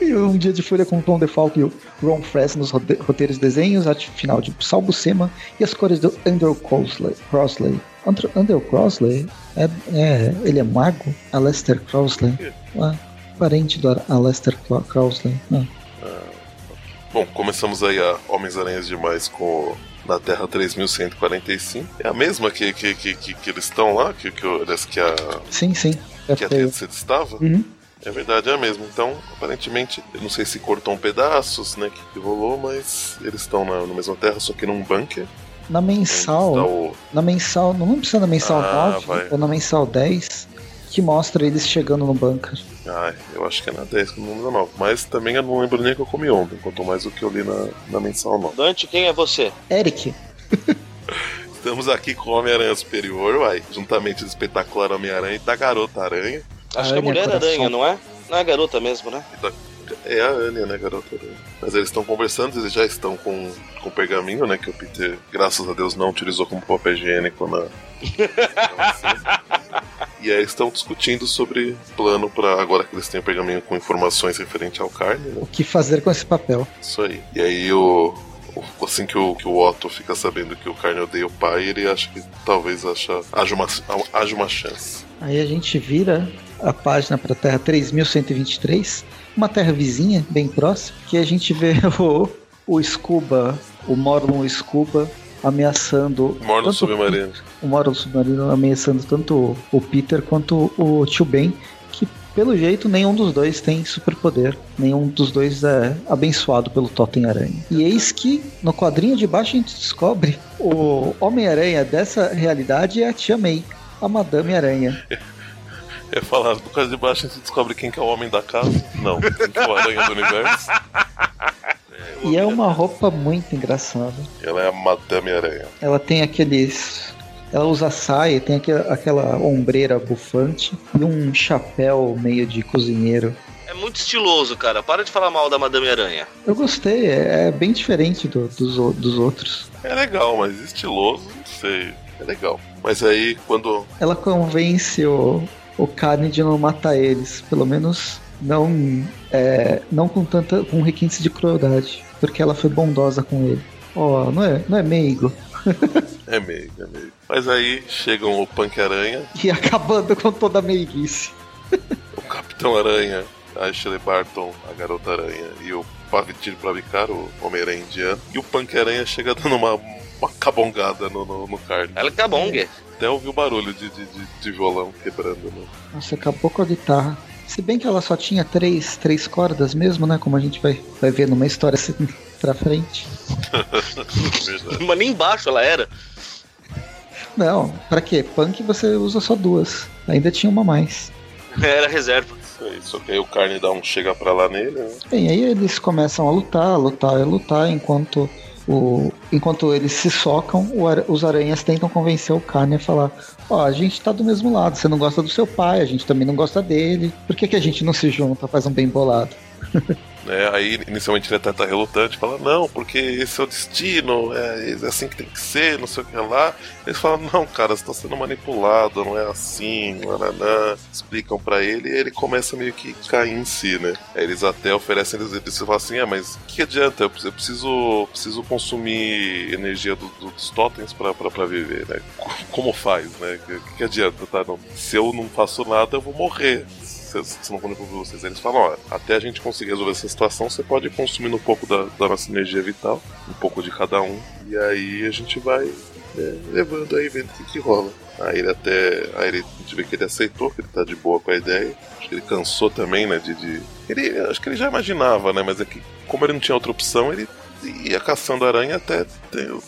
E um dia de fúria com o Tom DeFalco e o Ron Fress nos roteiros e desenhos, arte final de Sal Buscema e as cores do Andrew Crossley. Crossley. Andrew, Crossley? É, é, ele é mago? Aleister Crossley? Ah, parente do Aleister Cro- Crossley. Ah. Bom, começamos aí a Homens-Aranhas Demais com na Terra 3145. É a mesma que, que, que, que, que eles estão lá, que, que, que a, Sim, sim. É que a. Tetsuya estava? Uhum. É verdade, é a mesma. Então, aparentemente, eu não sei se cortou um pedaços, né, que, que rolou, mas eles estão na, na mesma terra, só que num bunker. Na mensal, o- na mensal, não é na mensal Ah, 9 vai. ou na mensal 10, que mostra eles chegando no bunker. Ai, eu acho que é na 10 que não lembro não. Mas também eu não lembro nem o que eu comi ontem, quanto mais o que eu li na, na mensal não. Dante, quem é você? Eric, Estamos aqui com o Homem-Aranha Superior, uai, juntamente do espetacular Homem-Aranha e da Garota Aranha. Acho que é Mulher coração. Aranha, não é? Não é a garota mesmo, né? E da- É a Anya, né, Garota Aranha. Mas eles estão conversando, eles já estão com, com pergaminho, né, que o Peter, graças a Deus, não utilizou como papel higiênico na. E aí estão discutindo sobre plano para agora que eles têm o pergaminho com informações referente ao carne, né? o que fazer com esse papel? Isso aí. E aí o. o- Assim que o, que o Otto fica sabendo que o Carne odeia o pai, ele acha que talvez acha, haja, uma, haja uma chance. Aí a gente vira a página para a Terra 3123, uma terra vizinha, bem próxima, que a gente vê o, o Scuba, o Morlon Scuba, ameaçando. Tanto submarino. O Morlon Submarino ameaçando tanto o- o Peter quanto o Tio Ben, que pelo jeito nenhum dos dois tem superpoder, nenhum dos dois é abençoado pelo Totem Aranha. E eis que no quadrinho de baixo a gente descobre o Homem-Aranha dessa realidade é a Tia May, a Madame Aranha. É falar, do caso de baixo a gente descobre quem que é o homem da casa. Não, quem que é o aranha do universo. E é uma roupa muito engraçada. Ela é a Madame Aranha. Ela tem aqueles. Ela usa saia, tem aquela, aquela ombreira bufante e um chapéu meio de cozinheiro. É muito estiloso, cara. Para de falar mal da Madame Aranha. Eu gostei, é, é bem diferente do- dos, dos outros. É legal, mas estiloso, não sei. É legal. Mas aí, quando. Ela convence o, o Carne de não matar eles, pelo menos não, é, não com tanta com requintes de crueldade, porque ela foi bondosa com ele. Ó, não é, não é meigo. É meio, é meio. Mas aí chegam o Punk Aranha, E acabando com toda a meiguice. o Capitão Aranha, a Ashley Barton, a Garota Aranha e o Pavitir Pravicar, o Homem-Aranha indiano. E o Punk Aranha chega dando uma, uma cabongada no, no, no carne. Ela que é Gui. Até ouviu o barulho de, de, de, de violão quebrando. Né? Nossa, acabou com a guitarra. Se bem que ela só tinha três, três cordas mesmo, né? Como a gente vai, vai ver numa história assim pra frente. Mas nem embaixo ela era. Não, pra quê? Punk você usa só duas. Ainda tinha uma a mais. Era reserva. Isso aí, Só que aí o carne dá um chega pra lá nele, né? Bem, aí eles começam a lutar, lutar e lutar, enquanto o, enquanto eles se socam, os aranhas tentam convencer o Carne a falar: Ó, a gente tá do mesmo lado, você não gosta do seu pai, a gente também não gosta dele, por que, que a gente não se junta, faz um bem bolado? É, aí inicialmente ele até tá relutante, fala, não, porque esse é o destino, é, é assim que tem que ser, não sei o que lá. Eles falam, não, cara, você tá sendo manipulado, não é assim, nananã. Explicam pra ele e ele começa meio que cair em si, né? Aí eles até oferecem, eles, eles falam assim, é, mas o que adianta? Eu preciso, preciso, consumir energia do- do- dos totens pra viver, né? Co- Como faz, né? O que, que adianta, tá? Não, se eu não faço nada, eu vou morrer se se não for vocês. Eles falam, ó, até a gente conseguir resolver essa situação, você pode ir consumindo um pouco da, da nossa energia vital, um pouco de cada um, e aí a gente vai é, levando aí, vendo o que, que rola. Aí ele até. Aí ele, a gente vê que ele aceitou, que ele tá de boa com a ideia. Acho que ele cansou também, né? De. de- Ele, acho que ele já imaginava, né? Mas é que, como ele não tinha outra opção, ele ia caçando aranha até.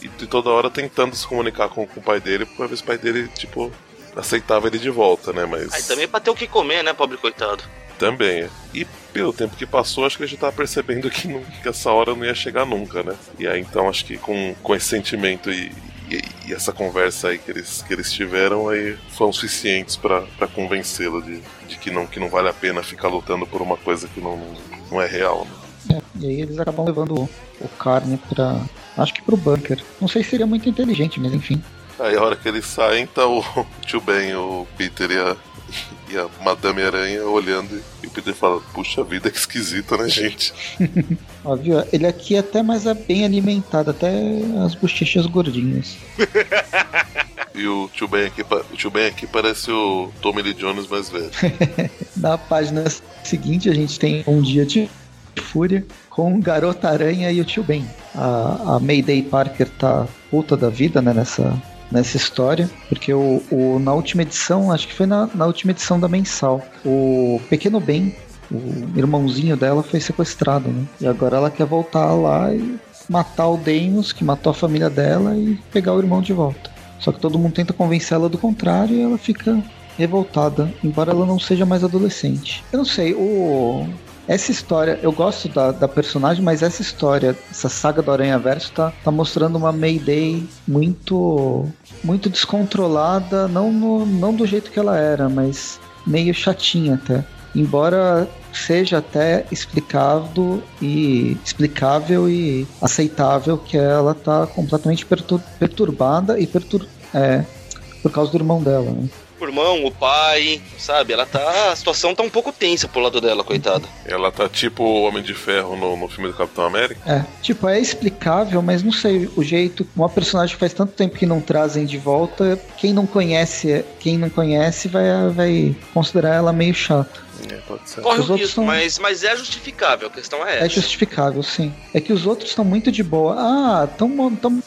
E toda hora tentando se comunicar com, com o pai dele, pra ver se o pai dele, tipo, aceitava ele de volta, né? Mas. Aí também é pra ter o que comer, né, pobre coitado. Também. é. E pelo tempo que passou, acho que a gente tava percebendo que, não- que essa hora não ia chegar nunca, né? E aí então acho que com, com esse sentimento e, e, e essa conversa aí que eles, que eles tiveram aí foram suficientes pra pra convencê-lo de, de que, não, que não vale a pena ficar lutando por uma coisa que não, não é real, né? É, e aí eles acabam levando o, o Carne pra. Acho que pro bunker. Não sei se seria muito inteligente, mas enfim. Aí a hora que eles saem, tá o tio Ben, o Peter e a, e a Madame Aranha olhando e o Peter fala, puxa vida, que esquisito, né, gente? Ó, viu? Ele aqui é até mais bem alimentado, até as bochechas gordinhas. E o tio Ben aqui, o tio Ben aqui parece o Tommy Lee Jones mais velho. Na página seguinte, a gente tem um dia de fúria com Garota Aranha e o tio Ben. A, a Mayday Parker tá puta da vida, né, nessa, nessa história, porque o, o- na última edição, acho que foi na, na última edição da mensal, o Pequeno Ben, o irmãozinho dela, foi sequestrado, né? E agora ela quer voltar lá e matar o Deimos, que matou a família dela, e pegar o irmão de volta. Só que todo mundo tenta convencer ela do contrário e ela fica revoltada, embora ela não seja mais adolescente. Eu não sei, o. Essa história, eu gosto da, da personagem, mas essa história, essa saga do Aranha Verso, tá, tá mostrando uma Mayday muito muito descontrolada, não, no- não do jeito que ela era, mas meio chatinha até. Embora seja até explicado e explicável e aceitável que ela tá completamente pertur- perturbada e pertur é, por causa do irmão dela, né? O irmão, o pai, sabe? Ela tá. A situação tá um pouco tensa pro lado dela, coitada. Ela tá tipo o Homem de Ferro no, no filme do Capitão América. É, tipo, é explicável, mas não sei, o jeito, uma personagem que faz tanto tempo que não trazem de volta, quem não conhece, quem não conhece vai, vai considerar ela meio chata. É, pode ser. Corre Os o risco, são- mas, mas é justificável, a questão é É essa. justificável, sim. É que os outros estão muito de boa. Ah, estão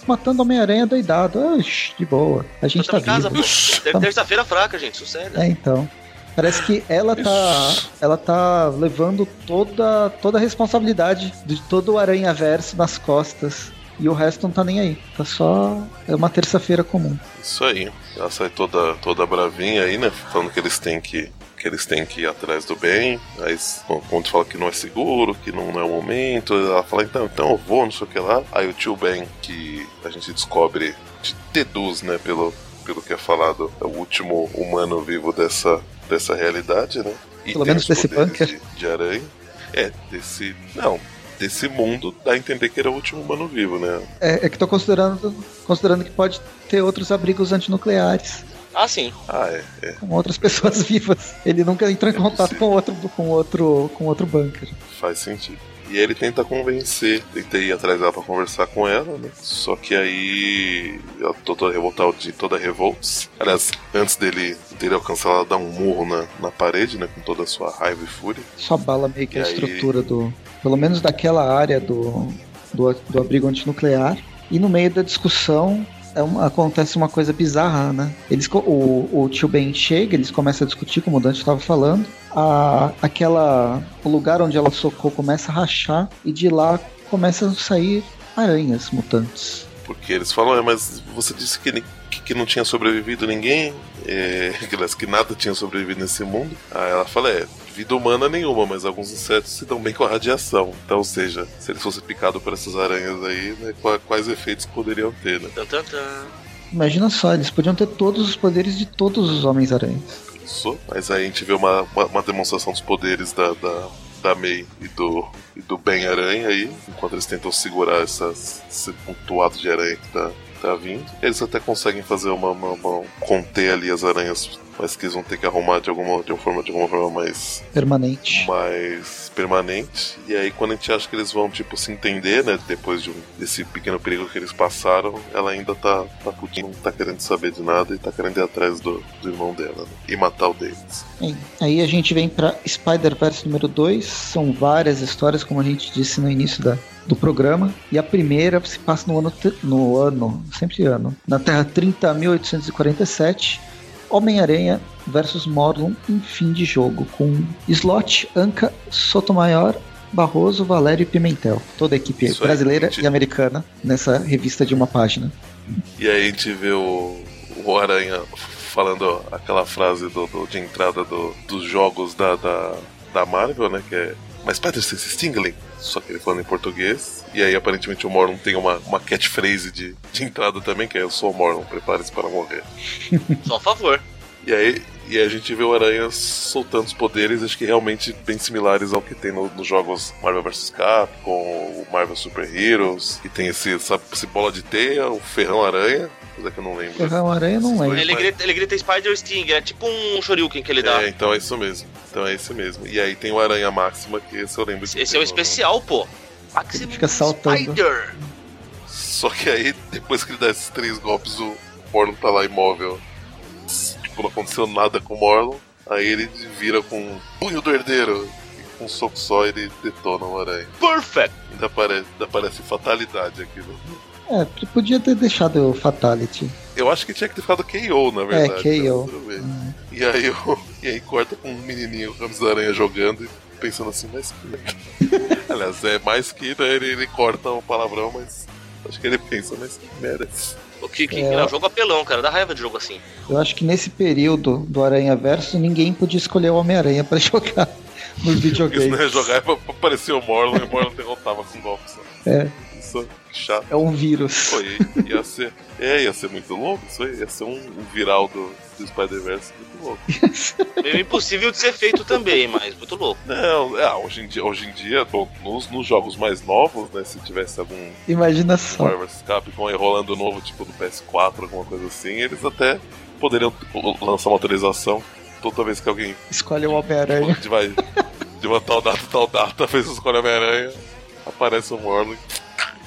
matando Homem-Aranha doidado. Ah, de boa. A gente tá casa, vivo. pô. Ter- Terça-feira fraca, gente, sossega. É, então. Parece que ela tá, ela tá levando toda, toda a responsabilidade de todo o Aranha Verso nas costas. E o resto não tá nem aí. Tá só. É uma terça-feira comum. Isso aí. Ela sai toda, toda bravinha aí, né? Falando que eles têm que. Que eles têm que ir atrás do bem. Aí quando fala que não é seguro, que não é o momento, ela fala, então, então eu vou, não sei o que lá. Aí o tio Ben, que a gente descobre, deduz, né, pelo, pelo que é falado, é o último humano vivo dessa, dessa realidade, né? E Pelo menos os desse bunker. De, de aranha. É, desse. Não, desse mundo dá a entender que ele é o último humano vivo, né? É, é que tô considerando, considerando que pode ter outros abrigos antinucleares Ah, sim. Ah, é, é. com outras pessoas vivas. Ele nunca entrou em contato com outro, com outro, com outro bunker. Faz sentido. E aí ele tenta convencer, tenta ir atrás dela pra conversar com ela, né? Só que aí ela toda revoltada de toda revolts. Aliás, antes dele, dele alcançar, ela dá um murro na, na parede, né? Com toda a sua raiva e fúria. Só bala meio que E a aí- estrutura do. Pelo menos daquela área do, do, do abrigo antinuclear. E no meio da discussão é uma- acontece uma coisa bizarra, né? Eles, o, o tio Ben chega, eles começam a discutir, como o Dante estava falando. A, aquela. O lugar onde ela socou começa a rachar e de lá começam a sair aranhas mutantes. Porque eles falam, é, mas você disse que, que, que não tinha sobrevivido ninguém, é, que nada tinha sobrevivido nesse mundo. Aí ela fala, é, vida humana nenhuma, mas alguns insetos se dão bem com a radiação. Então, ou seja, se eles fossem picados por essas aranhas aí, né, qua- quais efeitos poderiam ter, né? Imagina só, eles podiam ter todos os poderes de todos os Homens-Aranhas. Isso. Mas aí a gente vê uma, uma, uma demonstração dos poderes da, da, da May e do, e do Ben Aranha aí, enquanto eles tentam segurar essas, esse pontuado de aranha que tá, tá vindo. Eles até conseguem fazer uma, uma- uma- conter ali as aranhas, mas que eles vão ter que arrumar de alguma, de uma forma, de alguma forma mais Permanente. mais permanente. E aí quando a gente acha que eles vão, tipo, se entender, né? Depois de um- desse pequeno perigo que eles passaram, ela ainda tá, tá putinha, não tá querendo saber de nada e tá querendo ir atrás do, do irmão dela, né? E matar o Davis. Bem, aí a gente vem pra Spider-Verse número 2. São várias histórias, como a gente disse no início da, do programa. E a primeira se passa no ano, no ano, sempre ano, na Terra 30.847. Homem-Aranha versus Morlun em fim de jogo, com Slot, Anca, Sotomayor, Barroso, Valério e Pimentel. Toda a equipe Isso brasileira gente. e americana nessa revista de uma página. E aí a gente vê o, o Aranha falando aquela frase do, do- de entrada do- dos jogos da, da, da Marvel, né? Que é Mas sense Stingling? Só que ele falando em português. E aí aparentemente o Morlun tem uma, uma catchphrase de, de entrada também, que é Eu sou o Morlun, prepare-se para morrer. Só a favor. E aí e aí a gente vê o Aranha soltando os poderes, acho que realmente bem similares ao que tem no- nos jogos Marvel vs Capcom, o Marvel Super Heroes, que tem esse, essa, esse bola de teia, o Ferrão Aranha, coisa que eu não lembro. Ferrão Aranha não lembro. Ele grita, ele grita Spider Sting, é tipo um Shoryuken que ele dá. É, então é isso mesmo. Então é isso mesmo. E aí tem o Aranha Máxima, que esse eu lembro. que Esse é o no- especial, pô. Maximum fica saltando. Spider. Só que aí, depois que ele dá esses três golpes, o Morlun tá lá imóvel. Tipo, não aconteceu nada com o Morlun. Aí ele vira com um punho do herdeiro. E com um soco só ele detona o aranha. Perfect. Ainda parece, ainda parece fatalidade aquilo. É, podia ter deixado o Fatality. Eu acho que tinha que ter ficado KO, na verdade. É, KO. né? E aí, o- e aí corta com um menininho com a aranha jogando e pensando assim, mas que. Aliás, é mais que né, ele, ele corta o palavrão, mas acho que ele pensa, mas que merda. é isso? O que, que, É. não, jogo apelão, cara. Dá raiva de jogo assim. Eu acho que nesse período do Aranha Verso, ninguém podia escolher o Homem-Aranha pra jogar nos Isso videogames. não ia jogar é pra, o Morlun e o Morlun derrotava com golpe só. É, Isso que chato. é um vírus. Pô, ia, ia ser. É, ia ser muito louco isso aí. Ia ser um, um viral do, do Spider-Verse louco. Meio impossível de ser feito também, mas muito louco. Não, é, hoje em dia, hoje em dia bom, nos, nos jogos mais novos, né? Se tivesse algum Imagina só. Marvel Capcom aí rolando novo, tipo do PS4, alguma coisa assim, eles até poderiam tipo, lançar uma atualização toda vez que alguém Escolhe o Homem-Aranha. de, vai, de uma tal data, tal data, fez os Homem-Aranha, aparece o Morlun.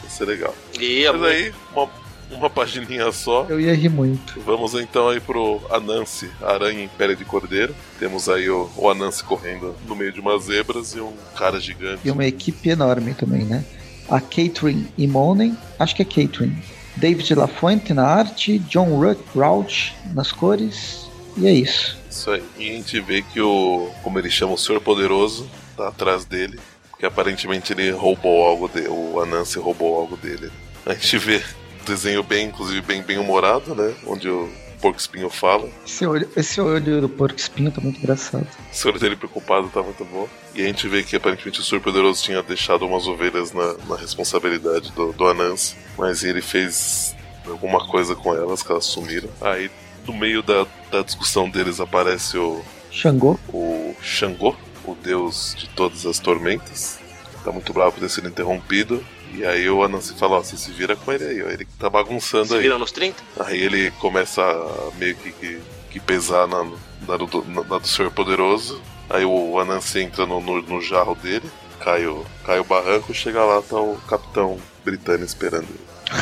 Vai ser legal. E Mas aí, uma, uma pagininha só. Eu ia rir muito. Vamos então aí pro Anansi, Aranha em Pele de Cordeiro. Temos aí o, o Anansi correndo no meio de umas zebras e um cara gigante. E uma equipe enorme também, né? A Catherine Imonen, acho que é Catherine. David LaFuente na arte, John Rauch nas cores. E é isso. Isso aí. E a gente vê que o, como ele chama, o Senhor Poderoso, tá atrás dele. Porque aparentemente ele roubou algo dele. O Anansi roubou algo dele. A gente vê desenho bem, inclusive bem bem humorado, né? Onde o Porco Espinho fala. Esse olho, esse olho do porco espinho tá muito engraçado. O senhor dele preocupado tá muito bom. E a gente vê que aparentemente o Senhor Poderoso tinha deixado umas ovelhas na, na responsabilidade do, do Anansi. Mas ele fez alguma coisa com elas, que elas sumiram. Aí, no meio da, da discussão deles, aparece o, Xangô. o Xangô, o deus de todas as tormentas. Tá muito bravo por ter sido interrompido. E aí o Anansi fala, ó, você se vira com ele aí, ó. Ele que tá bagunçando se aí. vira nos 30. Aí ele começa a meio que, que, que pesar na, na, do, na, na do Senhor Poderoso. Aí o Anansi entra no, no, no jarro dele. cai o, cai o barranco, chega lá, tá o capitão britânico esperando.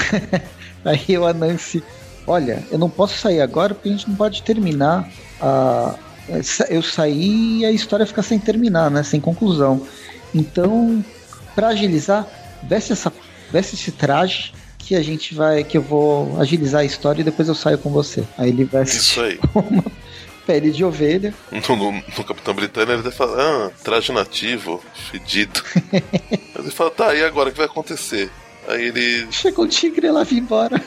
Aí o Anansi, olha, eu não posso sair agora porque a gente não pode terminar a. Eu saí e a história fica sem terminar, né? Sem conclusão. Então, para agilizar, veste essa, veste esse traje que a gente vai, que eu vou agilizar a história e depois eu saio com você. Aí ele veste Isso aí. uma pele de ovelha. No, no, no Capitão Britânico ele até fala, ah, traje nativo, fedido. Ele fala, tá, e agora o que vai acontecer? Aí ele. Chega o tigre e ela vai embora.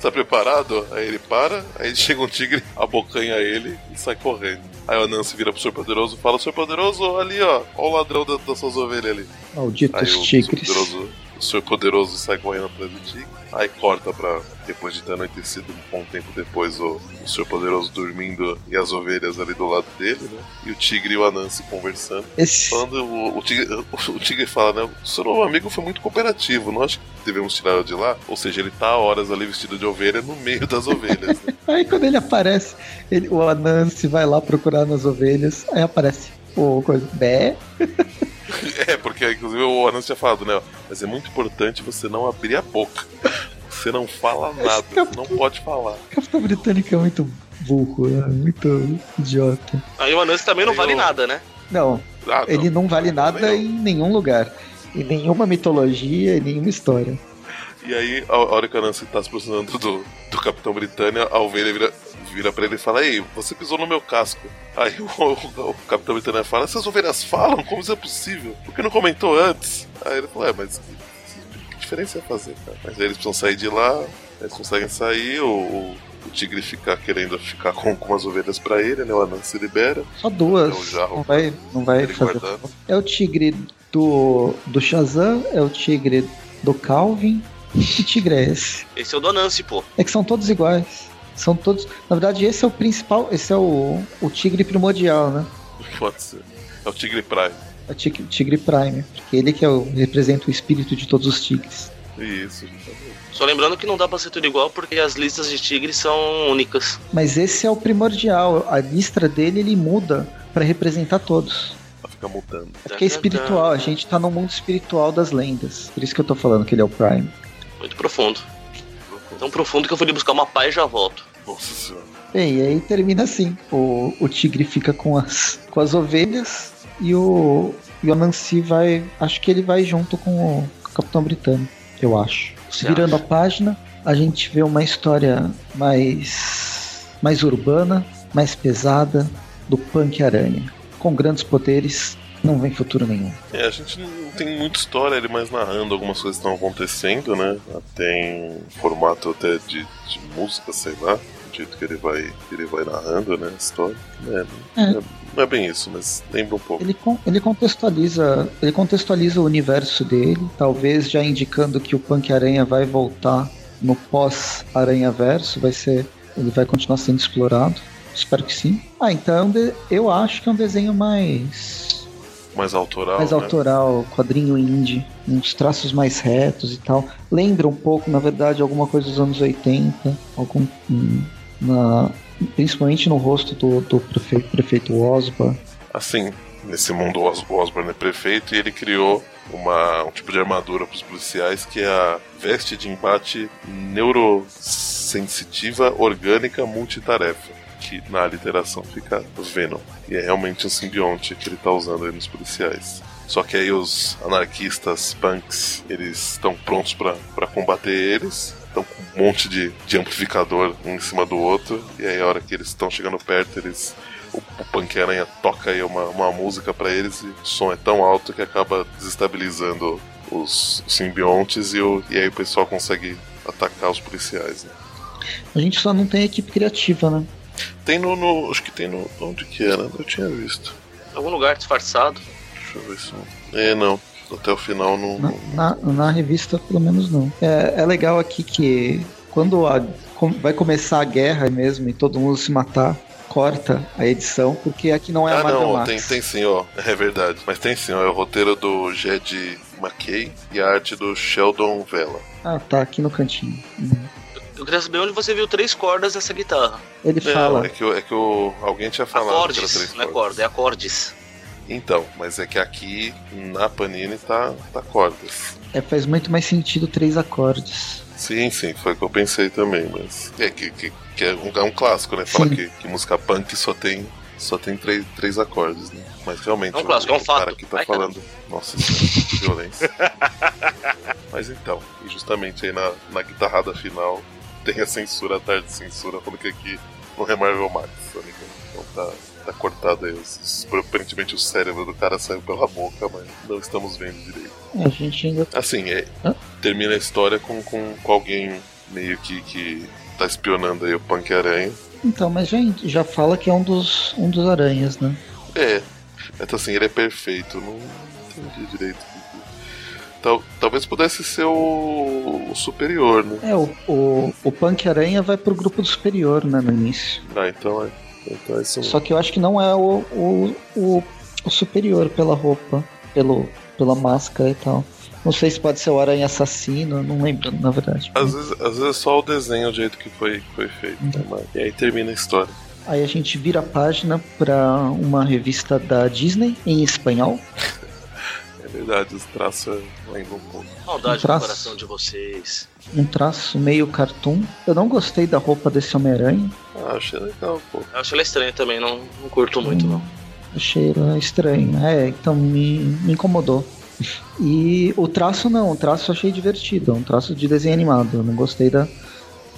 Tá preparado? Aí ele para, aí chega um tigre, abocanha ele e sai correndo. Aí o Anansi vira pro Senhor Poderoso e fala, Senhor Poderoso, ali ó, ó o ladrão da- das suas ovelhas ali. Aí Malditos o Senhor tigres. Poderoso, o Senhor Poderoso sai correndo atrás do tigre. Aí corta pra, depois de ter anoitecido um bom tempo depois, o, o Senhor Poderoso dormindo e as ovelhas ali do lado dele, né? E o tigre e o Anansi conversando. Esse, Falando, o, o, tigre, o, o tigre fala, né? O seu novo amigo foi muito cooperativo, que devemos tirá-lo de lá? Ou seja, ele tá horas ali vestido de ovelha no meio das ovelhas. Né? Aí quando ele aparece, ele, o Anansi vai lá procurar nas ovelhas, aí aparece o coisa. Bé. é, porque inclusive o Anansi tinha falado, né? Mas é muito importante você não abrir a boca. Você não fala nada, você não pode falar. O Capitão Britânico é muito burro, é muito idiota. Aí o Anansi também não Aí vale eu- nada, né? Não, Ah, ele não vale nada também em nenhum lugar. Em nenhuma mitologia, em nenhuma história. E aí, a a hora que o Anansi tá se aproximando do, do Capitão Britânia, a ovelha vira, vira pra ele e fala: Ei, você pisou no meu casco. Aí o, o- o Capitão Britânia fala: Essas ovelhas falam? Como isso é possível? Por que não comentou antes? Aí ele fala: É, mas que, que diferença ia fazer, cara? Mas aí eles precisam sair de lá, eles conseguem sair, o, o, o tigre fica querendo ficar com, com as ovelhas pra ele, né? O Anansi libera. Só duas. É o jarro. Não vai, não vai Ele fazer. guardando. É o tigre do, do Shazam, é o tigre do Calvin. Que tigre é esse? Esse é o do Anansi, pô. É que são todos iguais. São todos. Na verdade, esse é o principal. Esse é o, o tigre primordial, né? Pode ser. É o Tigre Prime. É o tigre, tigre Prime. Porque ele que é o, representa o espírito de todos os tigres. Isso. Só lembrando que não dá pra ser tudo igual porque as listas de tigres são únicas. Mas esse é o primordial. A lista dele ele muda pra representar todos. Ela fica mudando. É porque é espiritual. A gente tá no mundo espiritual das lendas. Por isso que eu tô falando que ele é o Prime. Muito profundo. Tão profundo que eu fui buscar uma pá e já volto. Nossa senhora. Bem, e aí termina assim. O, o tigre fica com as, com as ovelhas e o, e o Anansi vai. Acho que ele vai junto com o, com o Capitão Britânico, eu acho. Você Virando acha? a página, a gente vê uma história mais. mais urbana, mais pesada, do Punk Aranha. Com grandes poderes, não vem futuro nenhum. É, a gente não tem muita história ele mais narrando algumas coisas que estão acontecendo, né? Tem formato até de, de música, sei lá, jeito que ele vai, que ele vai narrando, né? A história. É, É. não é- não é bem isso, mas lembra um pouco. Ele, ele contextualiza ele contextualiza o universo dele, talvez já indicando que o Punk Aranha vai voltar no pós Aranha Verso, vai ser ele vai continuar sendo explorado. Espero que sim. Ah, então eu acho que é um desenho mais Mais autoral. mais né? autoral, quadrinho indie, uns traços mais retos e tal. Lembra um pouco, na verdade, alguma coisa dos anos 80, algum hum, na principalmente no rosto do, do prefeito, prefeito Osborn. Assim, nesse mundo o Os- o Osborn é prefeito e ele criou uma, um tipo de armadura para os policiais que é a veste de embate neurosensitiva orgânica multitarefa. Que na literação fica Venom. E é realmente um simbionte que ele tá usando aí nos policiais. Só que aí os anarquistas punks, eles estão prontos para combater eles. Estão com um monte de, de amplificador um em cima do outro. E aí a hora que eles estão chegando perto, eles o, o Punk Aranha toca aí uma, uma música pra eles e o som é tão alto que acaba desestabilizando os simbiontes e, o, e aí o pessoal consegue atacar os policiais. Né? A gente só não tem equipe criativa, né? Tem no, no- Acho que tem no. Onde que era? Eu tinha visto. Em algum lugar disfarçado. Deixa eu ver se. É, não. Até o final não. Na, na, na revista, pelo menos não. É, é legal aqui que quando a- com- vai começar a guerra mesmo e todo mundo se matar, corta a edição, porque aqui não é a Ah, Marvel não, Max. tem, tem sim, ó. É verdade. Mas tem sim, ó. É o roteiro do Jed McKay e a arte do Sheldon Vela. Ah, tá aqui no cantinho. Uhum. Eu queria saber onde você viu três cordas dessa guitarra. Ele Não, fala, é que, é que o, alguém tinha falado que era Acordes, três não é cordas. corda, é acordes. Então, mas é que aqui na Panini tá, tá cordas. É, faz muito mais sentido três acordes. Sim, sim, foi o que eu pensei também, mas. É que, que, que é, um, é, um, clássico, né? Fala que, que, música punk só tem, só tem três, três acordes, né? Mas realmente. É um clássico, o, é um fato. cara que tá Ai, falando. Cara. Nossa, que violência. mas então, e justamente aí na, na guitarrada final tem a censura, a tarde de censura, falando que aqui no Remarvel Max, Então tá tá cortado aí. Aparentemente o cérebro do cara saiu pela boca, mas não estamos vendo direito. A gente ainda. Assim, é, termina a história com, com, com, alguém meio que, que tá espionando aí o Punk Aranha. Então, mas já, já fala que é um dos, um dos aranhas, né? É. Então assim, ele é perfeito. Não entendi direito. Tal, talvez pudesse ser o, o, superior, né? É, o, o, o Punk Aranha vai pro grupo do superior, né, no início. Ah, então é. Então, é Só que eu acho que não é o, o, o, o, superior pela roupa, pelo, pela máscara e tal. Não sei se pode ser o Aranha Assassino, não lembro, na verdade. Às vezes, às vezes é só o desenho, o jeito que foi, foi feito. Uhum. E aí termina a história. Aí a gente vira a página para uma revista da Disney em espanhol. verdade, os traços lembram um pouco. Saudade um traço, do coração de vocês. Um traço meio cartoon. Eu não gostei da roupa desse Homem-Aranha. Ah, achei legal, pô. Eu achei ela estranha também, não, não curto hum, muito, não. Achei ela estranha. É, então me, me incomodou. E o traço não, o traço eu achei divertido, é um traço de desenho animado. Eu não gostei da,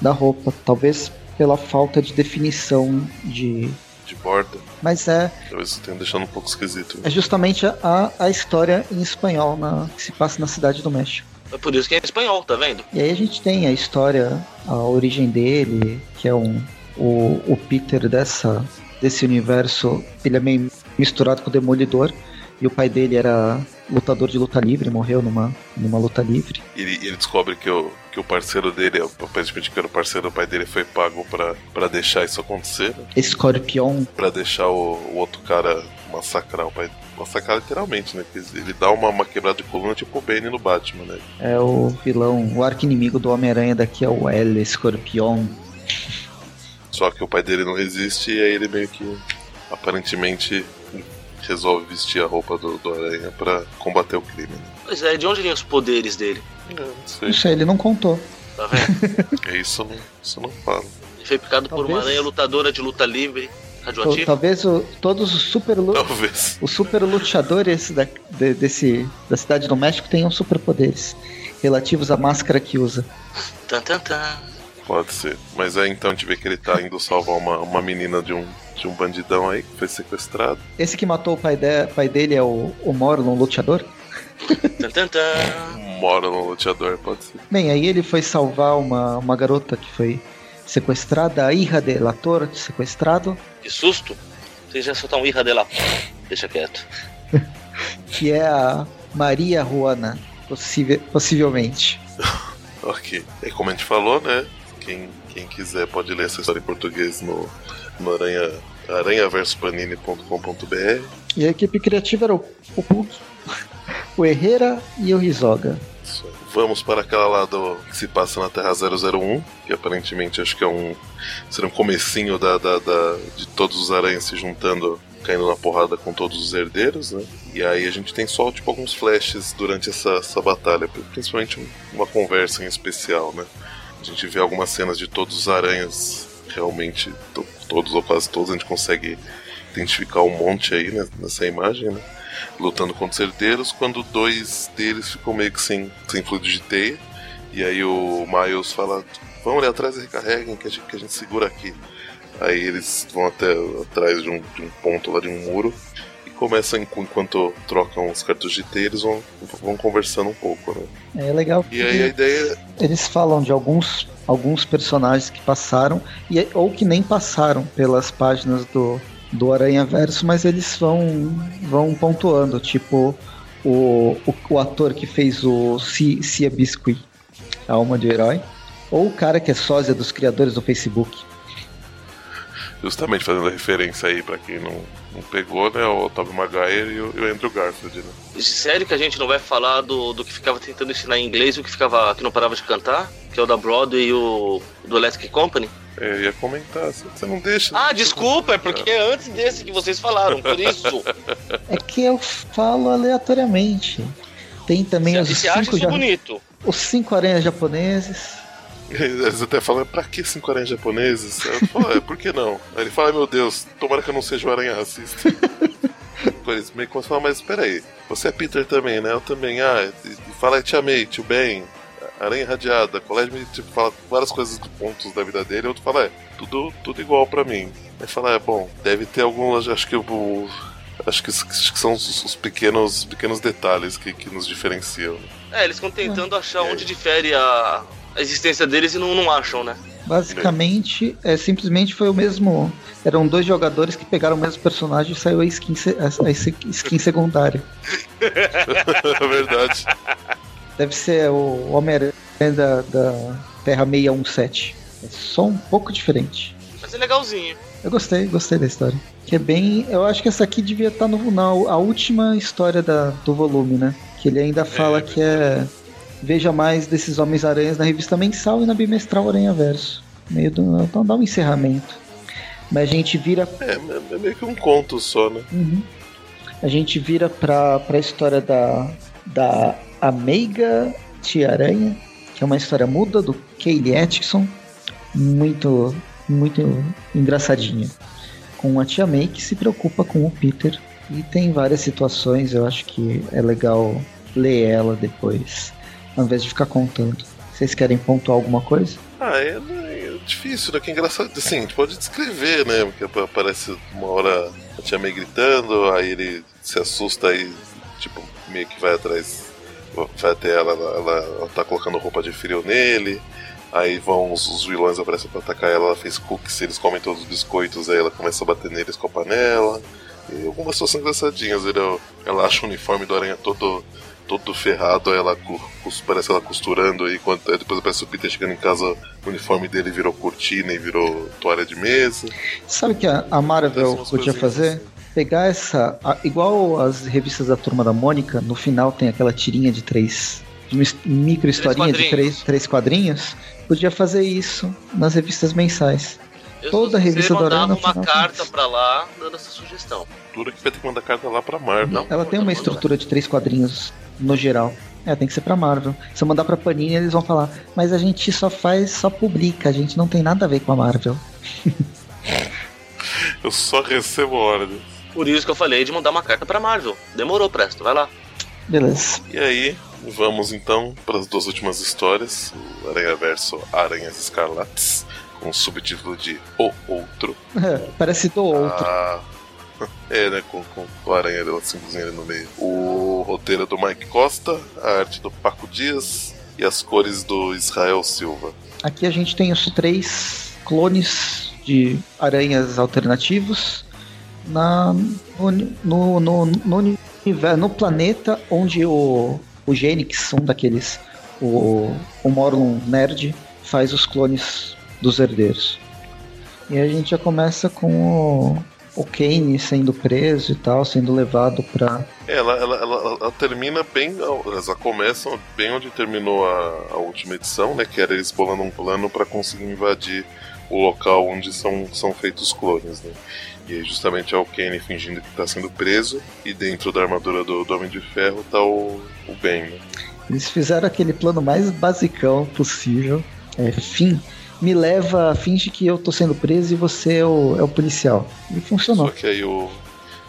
da roupa. Talvez pela falta de definição de. De borda. Mas é. Talvez isso tenha deixado um pouco esquisito. É justamente a, a história em espanhol na, que se passa na cidade do México. É por isso que é em espanhol, tá vendo? E aí a gente tem a história, a origem dele, que é um, o, o Peter dessa, desse universo, ele é meio misturado com o Demolidor. E o pai dele era lutador de luta livre, morreu numa, numa luta livre. Ele, ele descobre que o, que o parceiro dele, aparentemente que era o parceiro do pai dele, foi pago para deixar isso acontecer. Né? Escorpião. Pra deixar o, o outro cara massacrar o pai massacrar literalmente, né? Ele dá uma, uma quebrada de coluna tipo o Bane no Batman, né? É o vilão, o arco-inimigo do Homem-Aranha daqui é o L Escorpião. Só que o pai dele não resiste e aí ele meio que aparentemente resolve vestir a roupa do, do Aranha para combater o crime. Né? Pois é, de onde vem os poderes dele? Não, não sei. Isso ele não contou. Tá vendo? é isso não, isso não fala. Ele foi picado Talvez... por uma aranha lutadora de luta livre radioativo? Talvez o, todos os super Talvez. os super lutadores da, de, desse, da cidade do México tenham superpoderes relativos à máscara que usa. Tan, tan, tan. Pode ser. Mas aí então a gente vê que ele tá indo salvar uma, uma menina de um, de um bandidão aí que foi sequestrado. Esse que matou o pai, de, pai dele é o, o Morlon Luteador? Morlon Luteador, pode ser. Bem, aí ele foi salvar uma, uma garota que foi sequestrada, a hija del ator sequestrado. Que susto! Você já soltar um hija dela. Deixa quieto. que é a Maria Juana, possível, possivelmente. ok. E como a gente falou, né? Quem, quem quiser pode ler essa história em português no, no Aranha, aranhaversopanini.com.br. E a equipe criativa era o, o o Herrera e o Rizoga. Vamos para aquela lá do que se passa na Terra 001, que aparentemente acho que é um. será um comecinho da, da, da, de todos os aranhas se juntando, caindo na porrada com todos os herdeiros, né? E aí a gente tem só tipo alguns flashes durante essa, essa batalha, principalmente uma conversa em especial, né? A gente vê algumas cenas de todos os aranhas, realmente, todos ou quase todos, a gente consegue identificar um monte aí né, nessa imagem, né? lutando contra os herdeiros, quando dois deles ficam meio que sem, sem fluido de teia. E aí o Miles fala: Vamos ali atrás e recarreguem que a gente, que a gente segura aqui. Aí eles vão até atrás de um, de um ponto lá de um muro começam, enquanto trocam os cartuchos de teia, eles vão, vão conversando um pouco, né? É legal. E aí a ideia. Eles falam de alguns, alguns personagens que passaram e, ou que nem passaram pelas páginas do, do Aranha Verso, mas eles vão, vão pontuando, tipo o, o, o ator que fez o Cia Biscuit, a alma de herói, ou o cara que é sósia dos criadores do Facebook. Justamente fazendo referência aí para quem não, não pegou, né? O Tobey Maguire e o, e o Andrew Garfield, né? Sério que a gente não vai falar do, do que ficava tentando ensinar inglês e o que ficava que não parava de cantar? que é o da Broadway e o do Electric Company. É, eu ia comentar, você não deixa. Ah, desculpa, é porque é antes desse que vocês falaram, por isso. É que eu falo aleatoriamente. Tem também os Você acha cinco, isso ja- bonito? os cinco aranhas japoneses. Eles até falam, pra que cinco aranhas japoneses? Eu falo, é, por que não? Aí ele fala, "Ai, meu Deus, tomara que eu não seja um aranha racista. Eles meio que falar, mas peraí, você é Peter também, né? Eu também, ah, fala, te amei, tio Ben, aranha irradiada, colégio, tipo, fala várias coisas, pontos da vida dele, outro fala, é, tudo, tudo igual pra mim. Aí fala, é, bom, deve ter alguns, acho que o... Acho que, acho que são os, os pequenos, os pequenos detalhes que, que nos diferenciam. É, eles ficam tentando achar onde difere a, a existência deles e não, não acham, né? Basicamente, é, simplesmente foi o mesmo. Eram dois jogadores que pegaram o mesmo personagem e saiu a skin, a, a skin secundária. É verdade. Deve ser o Homem-Aranha da, da Terra 617. É só um pouco diferente. Mas é legalzinho. Eu gostei, gostei da história. Que é bem. Eu acho que essa aqui devia estar no, na a última história da, do volume, né? Que ele ainda fala que é. Veja mais desses Homens-Aranhas na revista mensal e na bimestral Aranha Verso. Meio do. Então dá um encerramento. Mas a gente vira. É, é meio que um conto só, né? Uhum. A gente vira pra, pra história da. Da Ameiga Tia Aranha, que é uma história muda do Kaylee Atkinson. Muito. Muito engraçadinha com a tia May que se preocupa com o Peter. E tem várias situações, eu acho que é legal ler ela depois, ao invés de ficar contando. Vocês querem pontuar alguma coisa? Ah, é, é difícil, né? Que é engraçado. Assim, a gente pode descrever, né? Porque aparece uma hora a tia May gritando, aí ele se assusta e, tipo, meio que vai atrás, vai até ela, ela, ela, ela tá colocando roupa de frio nele. Aí vão os, os vilões aparecem pra atacar ela, ela fez cookies, eles comem todos os biscoitos, aí ela começa a bater neles com a panela. E algumas situações engraçadinhas, ele, ela acha o uniforme do aranha todo todo ferrado, aí ela parece ela costurando aí, quando, aí depois aparece o Peter chegando em casa, o uniforme dele virou cortina e virou toalha de mesa. Sabe o que a, a Marvel podia fazer? assim. Pegar essa. a- igual as revistas da Turma da Mônica, no final tem aquela tirinha de três. de micro historinha de quadrinhos. três, três quadrinhos. Podia fazer isso nas revistas mensais. Eu Toda só- revista do Aranha uma final carta pra lá dando essa sugestão. Dura que vai ter que mandar carta lá pra Marvel. Não. Ela tem uma estrutura de três quadrinhos no geral. É, tem que ser pra Marvel. Se eu mandar pra Panini, eles vão falar, mas a gente só faz, só publica, a gente não tem nada a ver com a Marvel. Eu só recebo ordem. Por isso que eu falei de mandar uma carta pra Marvel. Demorou, Presto, vai lá. Beleza. E aí, vamos então para as duas últimas histórias: o Aranha Verso Aranhas Escarlates, com o subtítulo de O Outro. Parece do outro. Ah, é, né? Com, com, com a aranha dela simplesmente ali no meio. O roteiro é do Mike Costa, a arte do Paco Dias e as cores do Israel Silva. Aqui a gente tem os três clones de aranhas alternativos na, no, no, no, no, no planeta onde o, o Genix, um daqueles, o, o Morlun Nerd, faz os clones dos herdeiros. E a gente já começa com o, o Kane sendo preso e tal, sendo levado pra. É, Ela, ela, ela, ela termina bem. Elas começam bem onde terminou a, a última edição, né? Que era eles bolando um plano para conseguir invadir o local onde são, são feitos os clones, né? E aí justamente é o Kane fingindo que está sendo preso, e dentro da armadura do, do Homem de Ferro tá o, o Ben, né? Eles fizeram aquele plano mais basicão possível. É, fim, me leva, finge que eu tô sendo preso e você é o, é o policial. E funcionou. Só que aí o.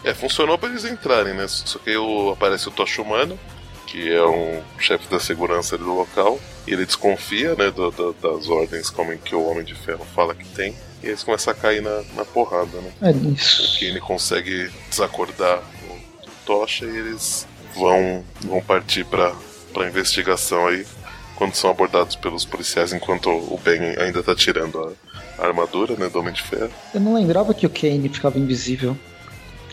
É, funcionou pra eles entrarem, né? Só que aí o, aparece o Tocha Humano, que é um chefe da segurança ali do local, e ele desconfia, né, do- do- das ordens como que o Homem de Ferro fala que tem, e eles começam a cair na, na porrada, né? É O isso. Kane consegue desacordar o Tocha e eles vão, vão partir pra, pra investigação aí, quando são abordados pelos policiais, enquanto o Ben ainda tá tirando a, a armadura, né, do Homem de Ferro. Eu não lembrava que o Kane ficava invisível.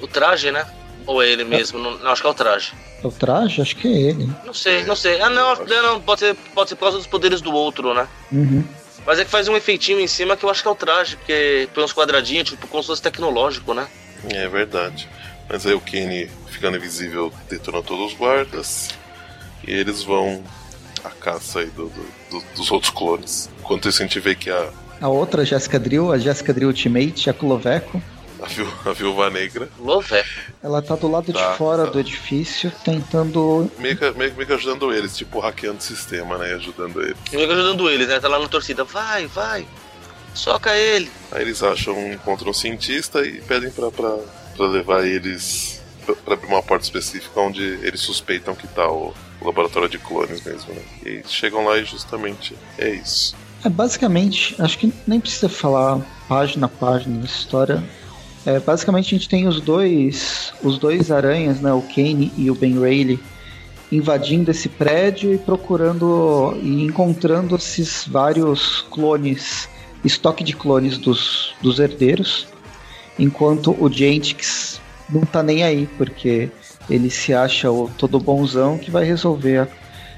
O traje, né? Ou é ele mesmo? Não, não, acho que é o traje. É o traje? Acho que é ele. Não sei, não sei. Ah, não, não, não, pode ser, pode ser por causa dos poderes do outro, né? Uhum. Mas é que faz um efeitinho em cima que eu acho que é o traje, porque põe uns quadradinhos, tipo, como se fosse tecnológico, né? É verdade. Mas aí o Kenny, ficando invisível, detona todos os guardas. E eles vão a caça aí do, do, do, dos outros clones. Enquanto isso, a gente vê que a. A outra Jessica Drill, a Jessica Drill Ultimate, a Kuloveco. A, viú a viúva negra. Loveco. Ela tá do lado Tá, de fora tá. do edifício, tentando. Meio que, meio, meio que ajudando eles, tipo, hackeando o sistema, né? Ajudando eles. E fica ajudando eles, né? Tá lá na torcida. Vai, vai. Soca ele. Aí eles acham, encontram um cientista e pedem pra, pra, pra levar eles pra, pra abrir uma porta específica onde eles suspeitam que tá o, laboratório de clones mesmo, né? E chegam lá e justamente é isso. É, basicamente, acho que nem precisa falar página a página da história. É, basicamente a gente tem os dois os dois aranhas, né, o Kane e o Ben Reilly, invadindo esse prédio e procurando e encontrando esses vários clones, estoque de clones dos, dos herdeiros, enquanto o Gentix não tá nem aí, porque ele se acha o todo bonzão que vai resolver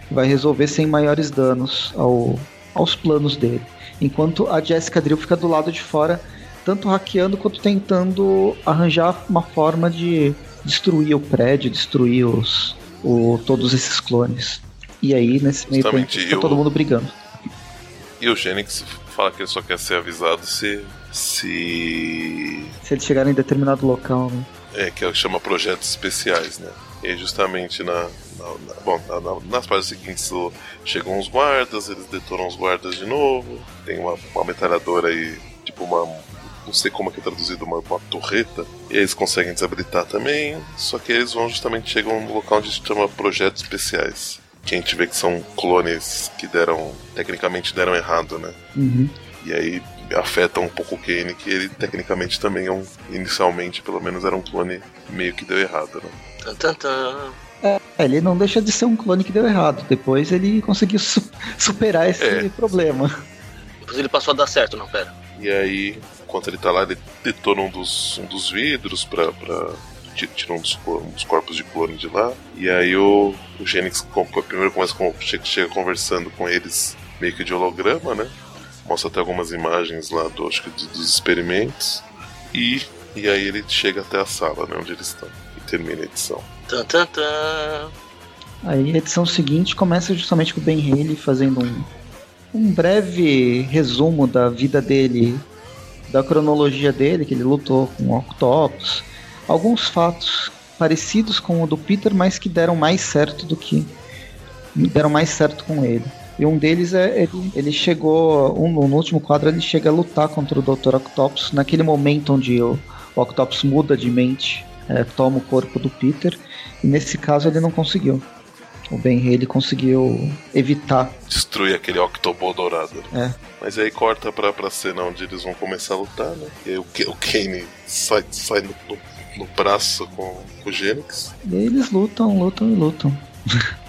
vai resolver sem maiores danos ao, aos planos dele. Enquanto a Jessica Drill fica do lado de fora, tanto hackeando quanto tentando arranjar uma forma de destruir o prédio, destruir os, o, todos esses clones. E aí, nesse meio tempo, fica eu- todo mundo brigando. E o Genix fala que ele só quer ser avisado se. se. Se eles chegarem em determinado local, né? É, que é que chama projetos especiais, né? E justamente na. na- na- bom, na- na- nas páginas seguintes chegam os guardas, eles detonam os guardas de novo. Tem uma, uma metralhadora aí, tipo uma. Não sei como é que é traduzido, uma, uma torreta. E eles conseguem desabilitar também. Só que eles vão justamente chegam no local onde se chama projetos especiais. Que a gente vê que são clones que deram. tecnicamente deram errado, né? Uhum. E aí afeta um pouco o Kane, que ele tecnicamente também é um. Inicialmente, pelo menos, era um clone meio que deu errado, né? Tan, tan, tan. É, ele não deixa de ser um clone que deu errado. Depois ele conseguiu su- superar esse É. problema. Depois ele passou a dar certo, não, pera. E aí, enquanto ele tá lá, ele detona um dos, um dos vidros pra. pra ti- tira um dos, um dos corpos de clone de lá. E aí o, o Genix primeiro começa com. Chega, chega conversando com eles meio que de holograma, né? Mostra até algumas imagens lá do, acho que do- dos experimentos. E, e aí ele chega até a sala, né? Onde eles estão. E termina a edição. Tan, tan, tan. Aí a edição seguinte começa justamente com o Ben Haley fazendo um, um breve resumo da vida dele, da cronologia dele, que ele lutou com o Octopus. Alguns fatos parecidos com o do Peter, mas que deram mais certo do que. deram mais certo com ele. E um deles é ele, ele chegou. Um, no último quadro ele chega a lutar contra o Dr. Octopus naquele momento onde o, o Octopus muda de mente, é, toma o corpo do Peter. E nesse caso ele não conseguiu. O Ben Haley conseguiu evitar. Destruir aquele Octobot dourado. É. Mas aí corta pra, pra cena onde eles vão começar a lutar, né? E aí o, o Kane sai, sai no, no, no braço com, com o Genix. E aí eles lutam, lutam e lutam.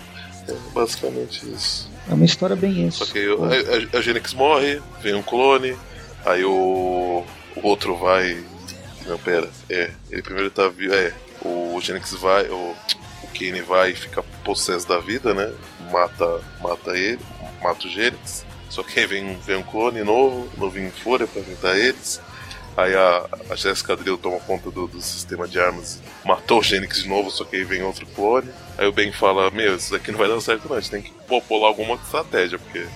É basicamente isso. É uma história bem Só isso. que o- a, a, Genix morre, vem um clone, aí o, o outro vai. Não, pera. É, ele primeiro tá vivo. É, o Genix vai, o, o Kane vai e fica possesso da vida, né? Mata, mata ele, mata o Genix. Só que aí vem, vem um clone novo, novo em fúria pra enfrentar eles. Aí a, a Jessica Drill toma conta do, do sistema de armas, matou o Genix de novo, só que aí vem outro clone. Aí o Ben fala: Meu, isso daqui não vai dar certo, não. A gente tem que pô, pular alguma estratégia, porque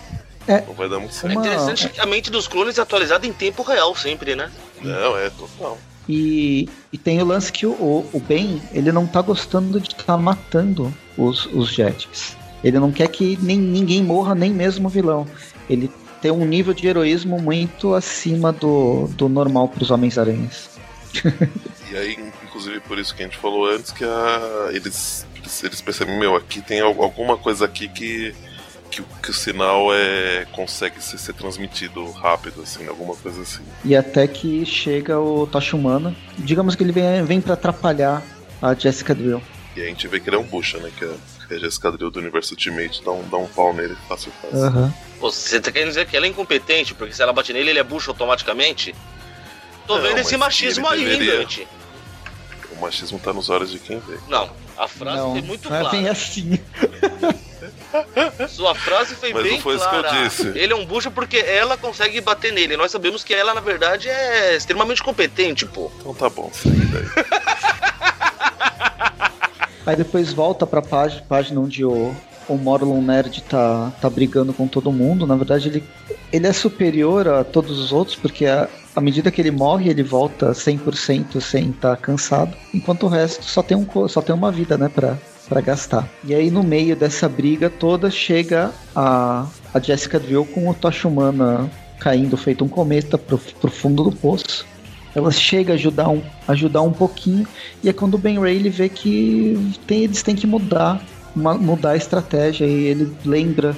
É. não vai dar muito É certo. Uma- interessante que a mente dos clones é atualizada em tempo real sempre, né? Não, é total. E, e tem o lance que o, o, Ben, ele não tá gostando de estar matando os, os Jetix. Ele não quer que nem, ninguém morra, nem mesmo o vilão. Ele tem um nível de heroísmo muito acima do, do normal pros Homens-Aranhas. E aí, inclusive por isso que a gente falou antes, que a, eles, eles, eles percebem, meu, aqui tem al- alguma coisa aqui que, que, o- que o sinal é, consegue ser, ser transmitido rápido, assim, alguma coisa assim. E até que chega o Tocha Humana. Digamos que ele vem, vem para atrapalhar a Jessica Drill. E a gente vê que ele é um bucha, né? Que a, que a Jessica Drill do Universo Ultimate dá um, dá um pau nele fácil fácil. Aham. Pô, você tá querendo dizer que ela é incompetente, porque se ela bate nele, ele é bucho automaticamente? Tô Não, vendo esse machismo aí, deveria- Dante. O machismo tá nos olhos de quem vê. Não, a frase Não, foi muito não é bem clara. assim. Sua frase foi Mas bem não foi isso que eu clara. disse. Ele é um bucho porque ela consegue bater nele. Nós sabemos que ela, na verdade, é extremamente competente, pô. Então tá bom, segue daí. Aí depois volta pra página, página onde o o Morlun Nerd tá, tá brigando com todo mundo. Na verdade, ele, ele é superior a todos os outros, porque a, à medida que ele morre, ele volta 100% sem estar tá cansado, enquanto o resto só tem, um, só tem uma vida, né, pra, pra gastar. E aí, no meio dessa briga toda, chega a, a Jessica Drill com o Tocha Humana caindo feito um cometa pro, pro fundo do poço. Ela chega a ajudar um, ajudar um pouquinho, e é quando o Ben Ray ele vê que tem, eles têm que mudar, uma, mudar a estratégia, e ele lembra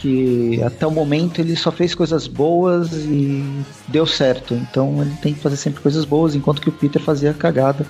que até o momento ele só fez coisas boas e deu certo. Então ele tem que fazer sempre coisas boas, enquanto que o Peter fazia cagada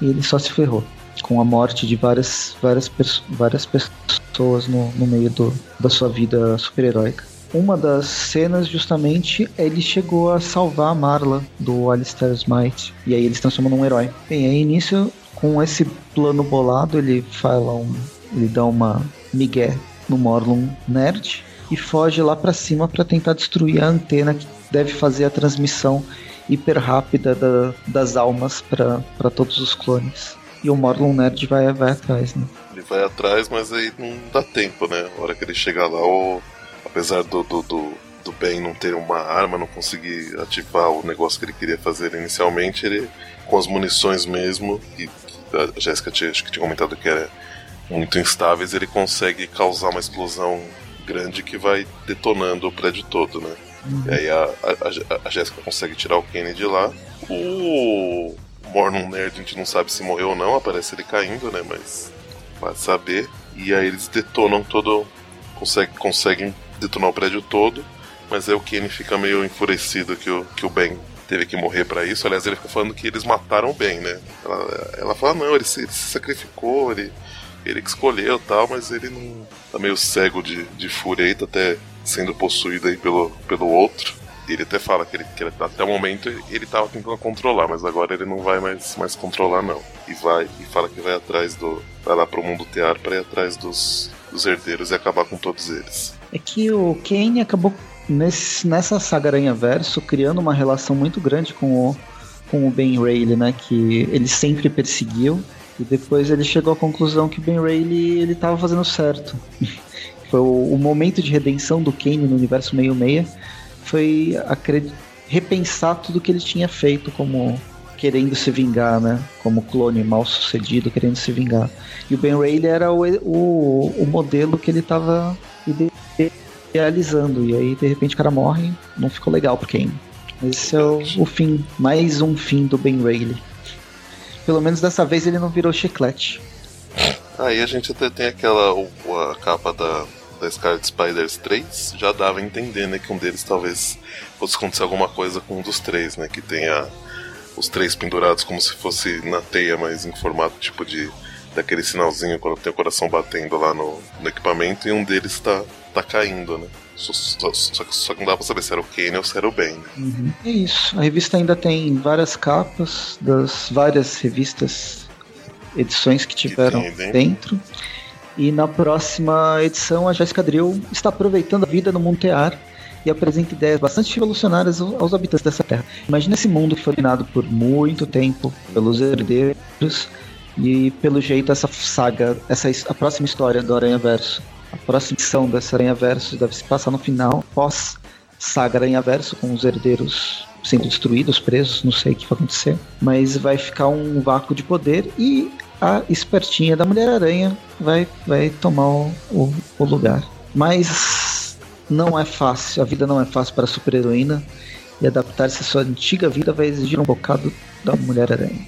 e ele só se ferrou com a morte de várias, várias, várias pessoas no, no meio do, da sua vida super-heróica. Uma das cenas, justamente, ele chegou a salvar a Marla do Alistair Smite. E aí eles transformam num herói. Bem, aí início, com esse plano bolado, ele fala um. Ele dá uma migué no Morlun Nerd e foge lá para cima para tentar destruir a antena que deve fazer a transmissão hiper rápida da, das almas para todos os clones. E o Morlun Nerd vai, vai atrás, né? Ele vai atrás, mas aí não dá tempo, né? A hora que ele chegar lá, o... apesar do, do, do, do Ben não ter uma arma, não conseguir ativar o negócio que ele queria fazer inicialmente, ele, com as munições mesmo, que a Jéssica tinha, acho que tinha comentado que era muito instáveis, ele consegue causar uma explosão grande que vai detonando o prédio todo, né? Uhum. E aí a, a, a Jéssica consegue tirar o Kenny de lá. O Mornon Nerd a gente não sabe se morreu ou não, aparece ele caindo, né? Mas vai saber. E aí eles detonam todo. Conseguem, conseguem detonar o prédio todo. Mas aí o Kenny fica meio enfurecido que o, que o Ben teve que morrer para isso. Aliás, ele fica falando que eles mataram o Ben, né? Ela, ela fala, não, ele se, ele se sacrificou, ele ele que escolheu tal, mas ele não tá meio cego de, de fúria aí, tá até sendo possuído aí pelo, pelo outro. Ele até fala que, ele, que até o momento ele tava tentando controlar, mas agora ele não vai mais, mais controlar não. E vai, e fala que vai atrás do. vai lá pro mundo tear para ir atrás dos, dos herdeiros e acabar com todos eles. É que o Kane acabou nesse, nessa saga Aranha Verso criando uma relação muito grande com o, com o Ben Rayleigh, né? Que ele sempre perseguiu e depois ele chegou à conclusão que Ben Reilly ele estava fazendo certo. foi o, o, momento de redenção do Kane no universo 66 foi repensar tudo que ele tinha feito como querendo se vingar, né? Como clone mal sucedido querendo se vingar. E o Ben Reilly era o, o, o modelo que ele estava idealizando. E aí de repente o cara morre, não ficou legal pro Kane. Esse é o, o fim, mais um fim do Ben Reilly. Pelo menos dessa vez ele não virou chiclete. Aí a gente até tem aquela a capa da, da Scarlet Spiders 3, já dava a entender né, que um deles talvez fosse acontecer alguma coisa com um dos três, né? Que tenha os três pendurados como se fosse na teia, mas em formato tipo de daquele sinalzinho quando tem o coração batendo lá no, no equipamento e um deles está tá caindo, né? Só, só, só, só, que não dá pra saber se era o Kane ou se era o Ben. Né? Uhum. É isso. A revista ainda tem várias capas das várias revistas, edições que tiveram que dentro. dentro. E na próxima edição, a Jéssica Drill está aproveitando a vida no Montear e apresenta ideias bastante revolucionárias aos habitantes dessa terra. Imagina esse mundo que foi dominado por muito tempo pelos herdeiros e pelo jeito essa saga, essa a próxima história do Aranha Verso a próxima edição dessa Aranha Verso deve se passar no final, pós saga Aranha Verso, com os herdeiros sendo destruídos, presos, não sei o que vai acontecer. Mas vai ficar um vácuo de poder e a espertinha da Mulher-Aranha vai, vai tomar o, o, o, lugar. Mas não é fácil, a vida não é fácil para a super-heroína e adaptar-se à sua antiga vida vai exigir um bocado da Mulher-Aranha.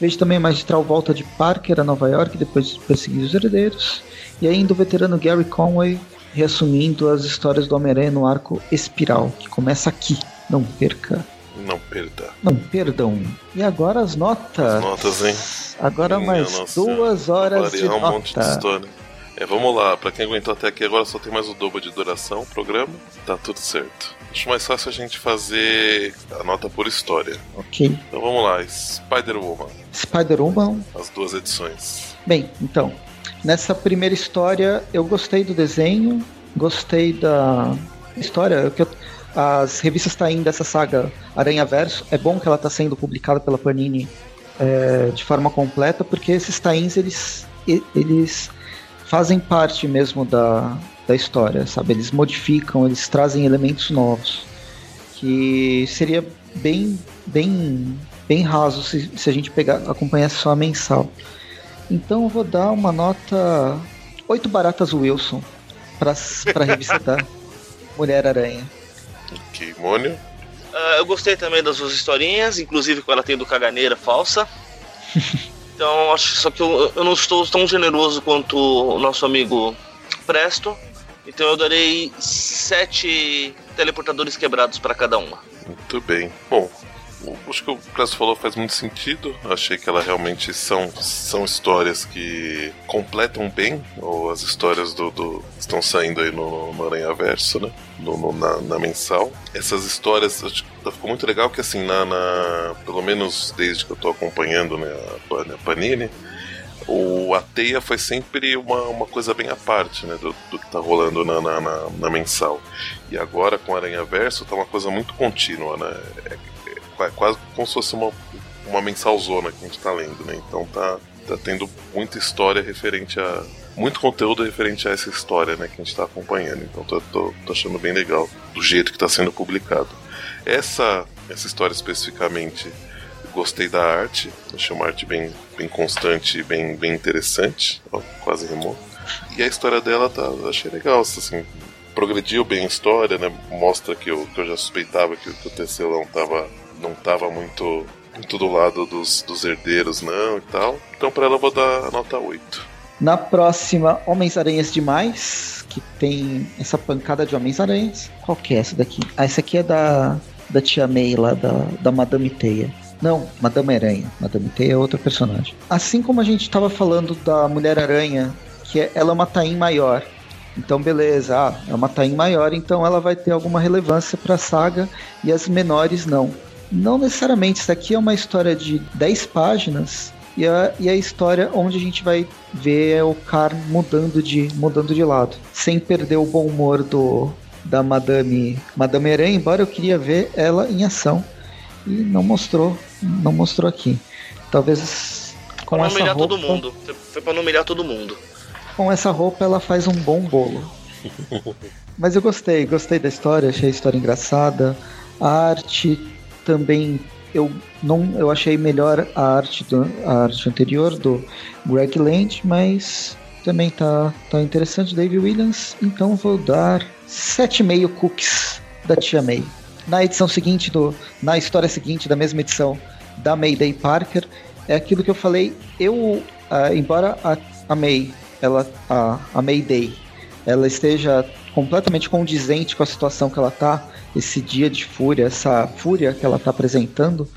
Vejo também a magistral volta de Parker a Nova York depois de perseguir os herdeiros e ainda o veterano Gary Conway reassumindo as histórias do Homem-Aranha no arco Espiral, que começa aqui. Não perca. Não perda. Não perdam. E agora as notas. As notas, hein? Agora Minha mais nossa, duas horas de um nota. monte de história. É, vamos lá, pra quem aguentou até aqui, agora só tem mais o dobro de duração o programa. Tá tudo certo. Acho mais fácil a gente fazer a nota por história. Ok. Então vamos lá, Spider-Woman. Spider-Woman. As duas edições. Bem, então, Nessa primeira história, eu gostei do desenho, gostei da história. Que eu, as revistas tá indo dessa saga Aranha Verso. É bom que ela está sendo publicada pela Panini é, de forma completa, porque esses tains eles, eles fazem parte mesmo da, da história, sabe? Eles modificam, eles trazem elementos novos. Que seria bem, bem, bem raso se, se a gente pegar, acompanhasse só a mensal. Então eu vou dar uma nota 8 baratas Wilson para a revista da Mulher Aranha. Ok, Mônio? Uh, eu gostei também das suas historinhas, inclusive com ela tendo caganeira falsa. então, acho só que eu, eu não estou tão generoso quanto o nosso amigo Presto. Então eu darei sete teleportadores quebrados para cada uma. Muito bem. Bom, acho que o que o falou faz muito sentido. Achei que ela realmente são, são histórias que completam bem ou as histórias do, do estão saindo aí no, no Aranha Verso, né? No, no, na, na, mensal. Essas histórias que ficou muito legal que assim, na, na, pelo menos desde que eu tô acompanhando né, a, a Panini, o, a teia foi sempre uma, uma coisa bem à parte né, do, do que tá rolando na, na, na, na mensal. E agora com Aranha Verso tá uma coisa muito contínua, né? É, quase como se fosse uma, uma mensalzona que a gente tá lendo, né? Então tá, tá tendo muita história referente a. Muito conteúdo referente a essa história né, que a gente está acompanhando. Então tô, tô, tô, achando bem legal do jeito que está sendo publicado. Essa, essa história especificamente, gostei da arte. Achei uma arte bem, bem constante e bem, bem interessante. Ó, quase rimou. E a história dela tá, achei legal. Assim, progrediu bem a história, né? Mostra que eu, que eu já suspeitava que o Tecelão tava não tava muito, muito do lado dos, dos herdeiros, não e tal. Então, para ela, eu vou dar nota 8. Na próxima, Homens-Aranhas Demais, que tem essa pancada de Homens-Aranhas. Qual que é essa daqui? Ah, essa aqui é da, da Tia May lá, da, da Madame Teia. Não, Madame Aranha. Madame Teia é outra personagem. Assim como a gente estava falando da Mulher Aranha, que é, ela é uma Tain maior. Então, beleza, ah, é uma Tain maior, então ela vai ter alguma relevância para a saga e as menores não. Não necessariamente, isso aqui é uma história de 10 páginas e a, e a história onde a gente vai ver o Car mudando de, mudando de lado, sem perder o bom humor do, da Madame, Madame Aranha, embora eu queria ver ela em ação e não mostrou, não mostrou aqui. Talvez com pra essa humilhar roupa, todo mundo. Foi para não humilhar todo mundo. Com essa roupa ela faz um bom bolo. Mas eu gostei, gostei da história, achei a história engraçada. A arte também eu não eu achei melhor a arte do, a arte anterior do Greg Land, mas também tá tá interessante David Williams, então vou dar 7,5 cookies da Tia May. Na edição seguinte do na história seguinte da mesma edição da Mayday Parker, é aquilo que eu falei, eu uh, embora a, a May, ela a, a Mayday, ela esteja completamente condizente com a situação que ela tá, esse dia de fúria, essa fúria que ela está apresentando,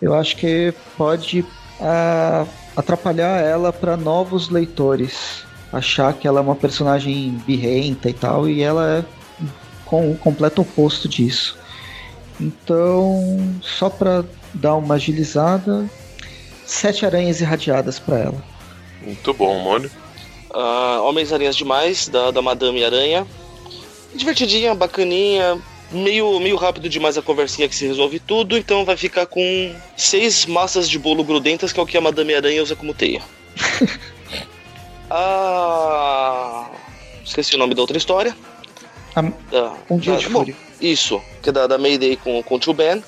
eu acho que pode uh, atrapalhar ela para novos leitores. Achar que ela é uma personagem birrenta e tal, e ela é com o completo oposto disso. Então, só para dar uma agilizada, sete aranhas irradiadas para ela. Muito bom, Mônio. Uh, Homens-Aranhas Demais, da, da Madame Aranha. Divertidinha, bacaninha, meio, meio rápido demais a conversinha que se resolve tudo, então vai ficar com seis massas de bolo grudentas, que é o que a Madame Aranha usa como teia. ah, esqueci o nome da outra história. da, um dia da, de bom, Isso, que é da, da Mayday com, com o Tio Ben.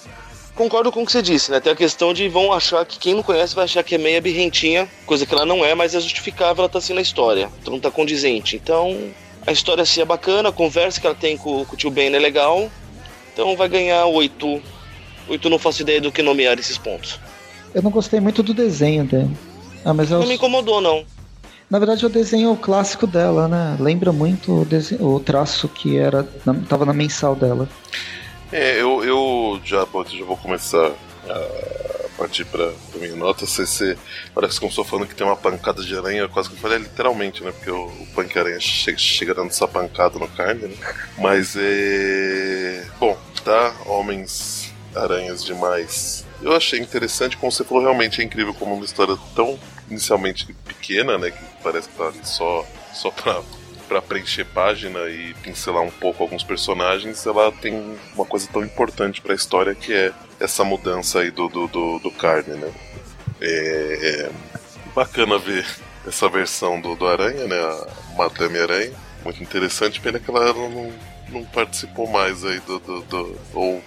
Concordo com o que você disse, né? Tem a questão de vão achar que quem não conhece vai achar que é meia birrentinha, coisa que ela não é, mas é justificável, ela tá assim na história. Então não tá condizente. Então, a história assim é bacana, a conversa que ela tem com, com o tio Ben é legal. Então vai ganhar oito. Oito não faço ideia do que nomear esses pontos. Eu não gostei muito do desenho dela. Ah, mas eu... Não me incomodou, não. Na verdade, o desenho clássico dela, né? Lembra muito o, desenho, o traço que era na, tava na mensal dela. É, eu, eu já, já vou começar a partir pra, pra minha nota, você parece que começou falando que tem uma pancada de aranha, quase que eu falei é, literalmente, né? Porque o, o punk aranha chega, chega dando essa pancada no carne, né? Mas é. Bom, tá? Homens aranhas demais. Eu achei interessante, como você falou, realmente é incrível como uma história tão inicialmente pequena, né? Que parece que tá ali só, só pra para preencher página e pincelar um pouco alguns personagens, ela tem uma coisa tão importante para a história que é essa mudança aí do, do, do, do Carne, né? É, é bacana ver essa versão do, do Aranha, né? A Madame Aranha. Muito interessante, pena que ela não, não participou mais aí do, do, do. ou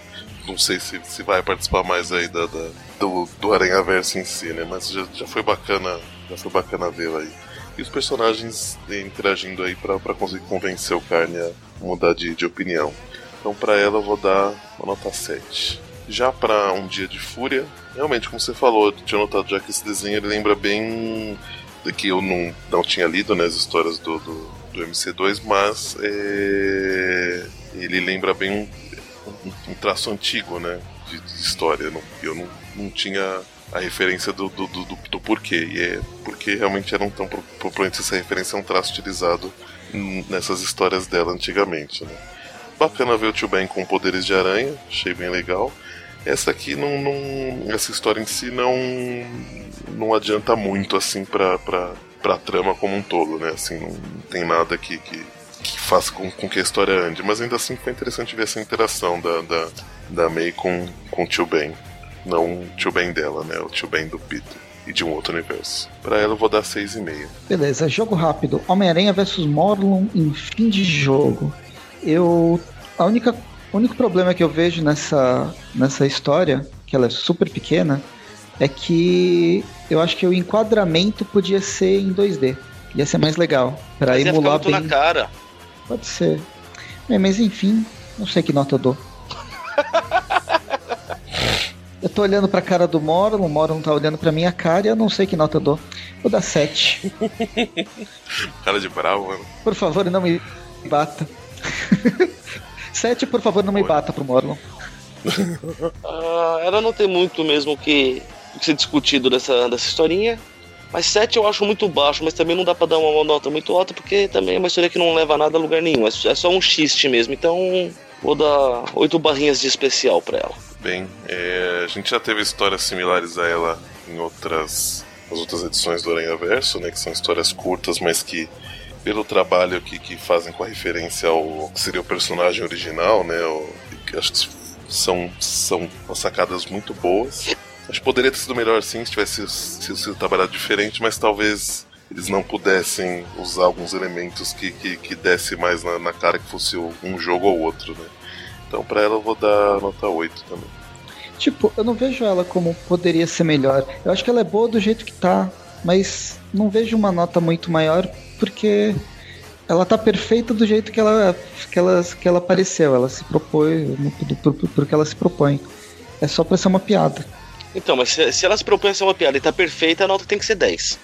não sei se, se vai participar mais aí da, da do, do Aranha Verso em si, né? Mas já, já foi bacana. Já foi bacana vê-la aí. E os personagens interagindo aí para conseguir convencer o Carne a mudar de, de opinião. Então para ela eu vou dar uma nota 7. Já para Um Dia de Fúria, realmente, como você falou, eu tinha notado já que esse desenho ele lembra bem do que eu não, não tinha lido né, histórias do, do, do MC2, mas é, ele lembra bem um, um, um, traço antigo né, de, de história. Não, eu não, não tinha a referência do, do, do, do, porquê. E é porque realmente eram tão proponentes essa referência é um traço utilizado nessas histórias dela antigamente. Né? Bacana ver o Tio Ben com poderes de aranha, achei bem legal. Essa aqui não, não. Essa história em si não. não adianta muito assim pra, pra, pra trama como um todo, né? Assim, não tem nada que, que, que faça com, com que a história ande. Mas ainda assim foi interessante ver essa interação da, da, da May com, com o tio Ben. Não o tio Ben dela, né? O tio Ben do Peter. E de um outro universo. Pra ela eu vou dar 6,5. Beleza, jogo rápido. Homem-Aranha vs Morlun em fim de jogo. Eu. A única o único problema que eu vejo nessa, nessa história, que ela é super pequena, é que eu acho que o enquadramento podia ser em 2D. Ia ser mais legal. Pra mas emular bem. na cara. Pode ser. É, mas enfim, não sei que nota eu dou. eu tô olhando pra cara do Moro, o Moro não tá olhando pra minha cara e eu não sei que nota eu dou. Vou dar 7. cara de bravo, mano. Por favor, não me bata. Sete, por favor, não me bata pro Morlon. uh, ela não tem muito mesmo que, que ser discutido dessa, dessa historinha. Mas 7 eu acho muito baixo, mas também não dá pra dar uma nota muito alta, porque também é uma história que não leva nada a lugar nenhum. É, é só um xiste mesmo. Então vou dar 8 barrinhas de especial pra ela. Bem, é, a gente já teve histórias similares a ela em outras, as outras edições do Aranha Verso, né? Que são histórias curtas, mas que pelo trabalho que, que fazem com a referência ao que seria o personagem original, né? O, acho que são, são sacadas muito boas. Acho que poderia ter sido melhor assim se tivesse sido, sido trabalhado diferente, mas talvez eles não pudessem usar alguns elementos que, que, que desse mais na, na cara que fosse um jogo ou outro, né? Então pra ela eu vou dar nota 8 também. Tipo, eu não vejo ela como poderia ser melhor. Eu acho que ela é boa do jeito que tá, mas não vejo uma nota muito maior porque ela tá perfeita do jeito que ela, que ela, que ela apareceu. Ela se propõe porque ela se propõe. É só pra ser uma piada. Então, mas se, se ela se propõe a ser uma piada e tá perfeita, a nota tem que ser 10.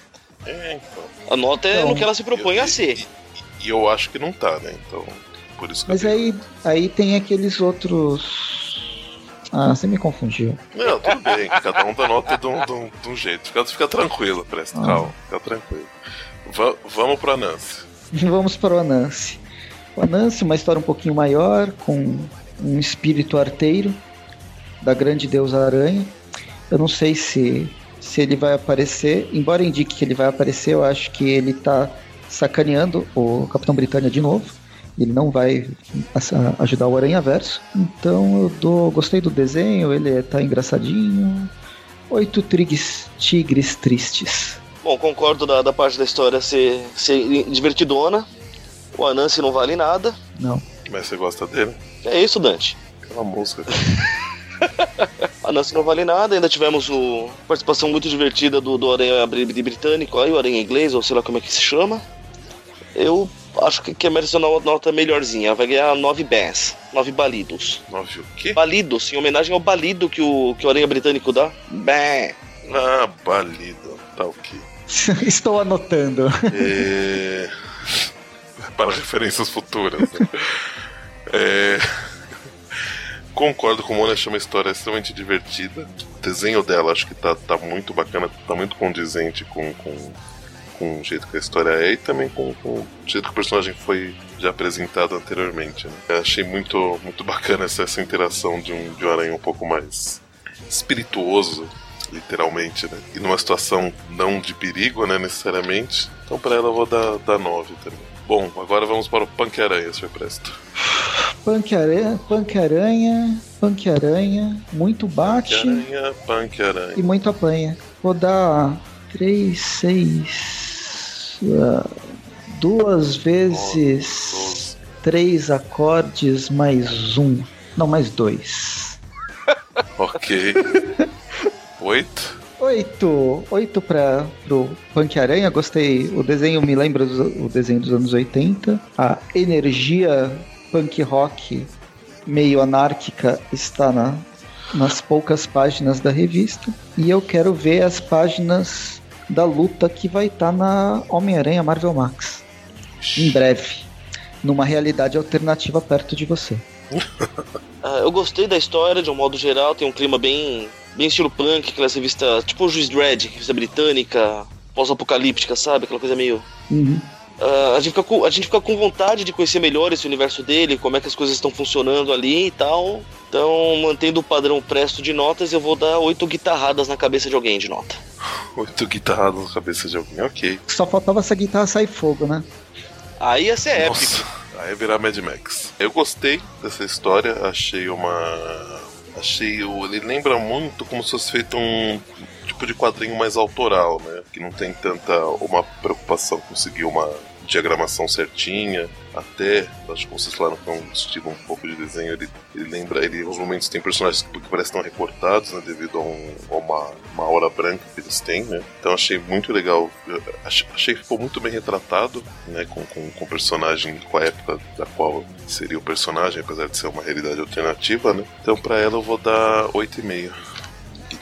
É, então. A nota é então, no que ela se propõe eu, a ser. E, e, eu acho que não tá, né? Então, por isso que Mas aí, aí tem aqueles outros. Ah, você me confundiu. Não, tudo bem. Cada um dá nota de um, de um, de um jeito. Fica, fica tranquilo, presta ah. calma. Fica tranquilo. Va vamos para Nancy. vamos para o Anansi. O Anansi, uma história um pouquinho maior, com um espírito arteiro da grande deusa aranha. Eu não sei se, se ele vai aparecer, embora indique que ele vai aparecer, eu acho que ele está sacaneando o Capitão Britânia de novo. Ele não vai ajudar o Aranha Verso. Então eu dou, gostei do desenho, ele tá engraçadinho. Oito tigres, tigres tristes. Bom, concordo da, da parte da história ser, ser divertidona. O Anansi não vale nada. Não. Mas você gosta dele? É isso, Dante. Aquela música. Anansi não vale nada. Ainda tivemos a participação muito divertida do, do Aranha Britânico, aí, o Aranha Inglês, ou sei lá como é que se chama. Eu acho que, que merece uma nota melhorzinha. Ela vai ganhar 9 bés, 9 balidos. 9 o quê? Balidos, em homenagem ao balido que o, que o Aranha Britânico dá. Bé. Ah, balido. Tá ok. Estou anotando. É... Para referências futuras. Né? É... Concordo com o Mona, achei uma história extremamente divertida. O desenho dela acho que tá, tá muito bacana, tá muito condizente com, com, com o jeito que a história é e também com, com o jeito que o personagem foi já apresentado anteriormente. Né? Achei muito, muito bacana essa, essa interação de um, de um aranha um pouco mais espirituoso literalmente, né? E numa situação não de perigo, né, necessariamente. Então para ela eu vou dar, dar 9 também. Bom, agora vamos para o Punk Aranha, Sr. Presto. Punk Aranha, Punk Aranha, Punk Aranha, muito bate. Punk Aranha, Punk Aranha. E muito apanha. Vou dar 3, 6. Uh, duas vezes três acordes mais um. Não, mais dois. ok. Oito. Oito. Oito para o Punk Aranha. Gostei. O desenho me lembra o desenho dos anos 80. A energia punk rock meio anárquica está na, nas poucas páginas da revista. E eu quero ver as páginas da luta que vai estar tá na Homem-Aranha Marvel Max. Em breve. Numa realidade alternativa perto de você. uh, eu gostei da história de um modo geral, tem um clima bem, bem estilo punk, aquela revista, tipo o Juiz Dredd, revista britânica, pós-apocalíptica, sabe? Aquela coisa meio. Uhum. Uh, a, gente fica com, a gente fica com vontade de conhecer melhor esse universo dele, como é que as coisas estão funcionando ali e tal. Então, mantendo o padrão presto de notas, eu vou dar oito guitarradas na cabeça de alguém de nota. Oito guitarradas na cabeça de alguém, ok. Só faltava essa guitarra sair fogo, né? Aí ia ser Nossa, épico. Aí ia virar Mad Max. Eu gostei dessa história, achei uma. Achei. Ele lembra muito como se fosse feito um tipo de quadrinho mais autoral, né? Que não tem tanta uma preocupação conseguir uma diagramação certinha, até, acho que vocês falaram que é um estilo um pouco de desenho, ele, ele lembra, ele, os momentos tem personagens que parecem tão recortados, né, devido a, um, a uma, uma aura branca que eles têm, né, então achei muito legal, achei, achei que ficou muito bem retratado, né, com, com, com o personagem, com a época da qual seria o personagem, apesar de ser uma realidade alternativa, né, então para ela eu vou dar 8,5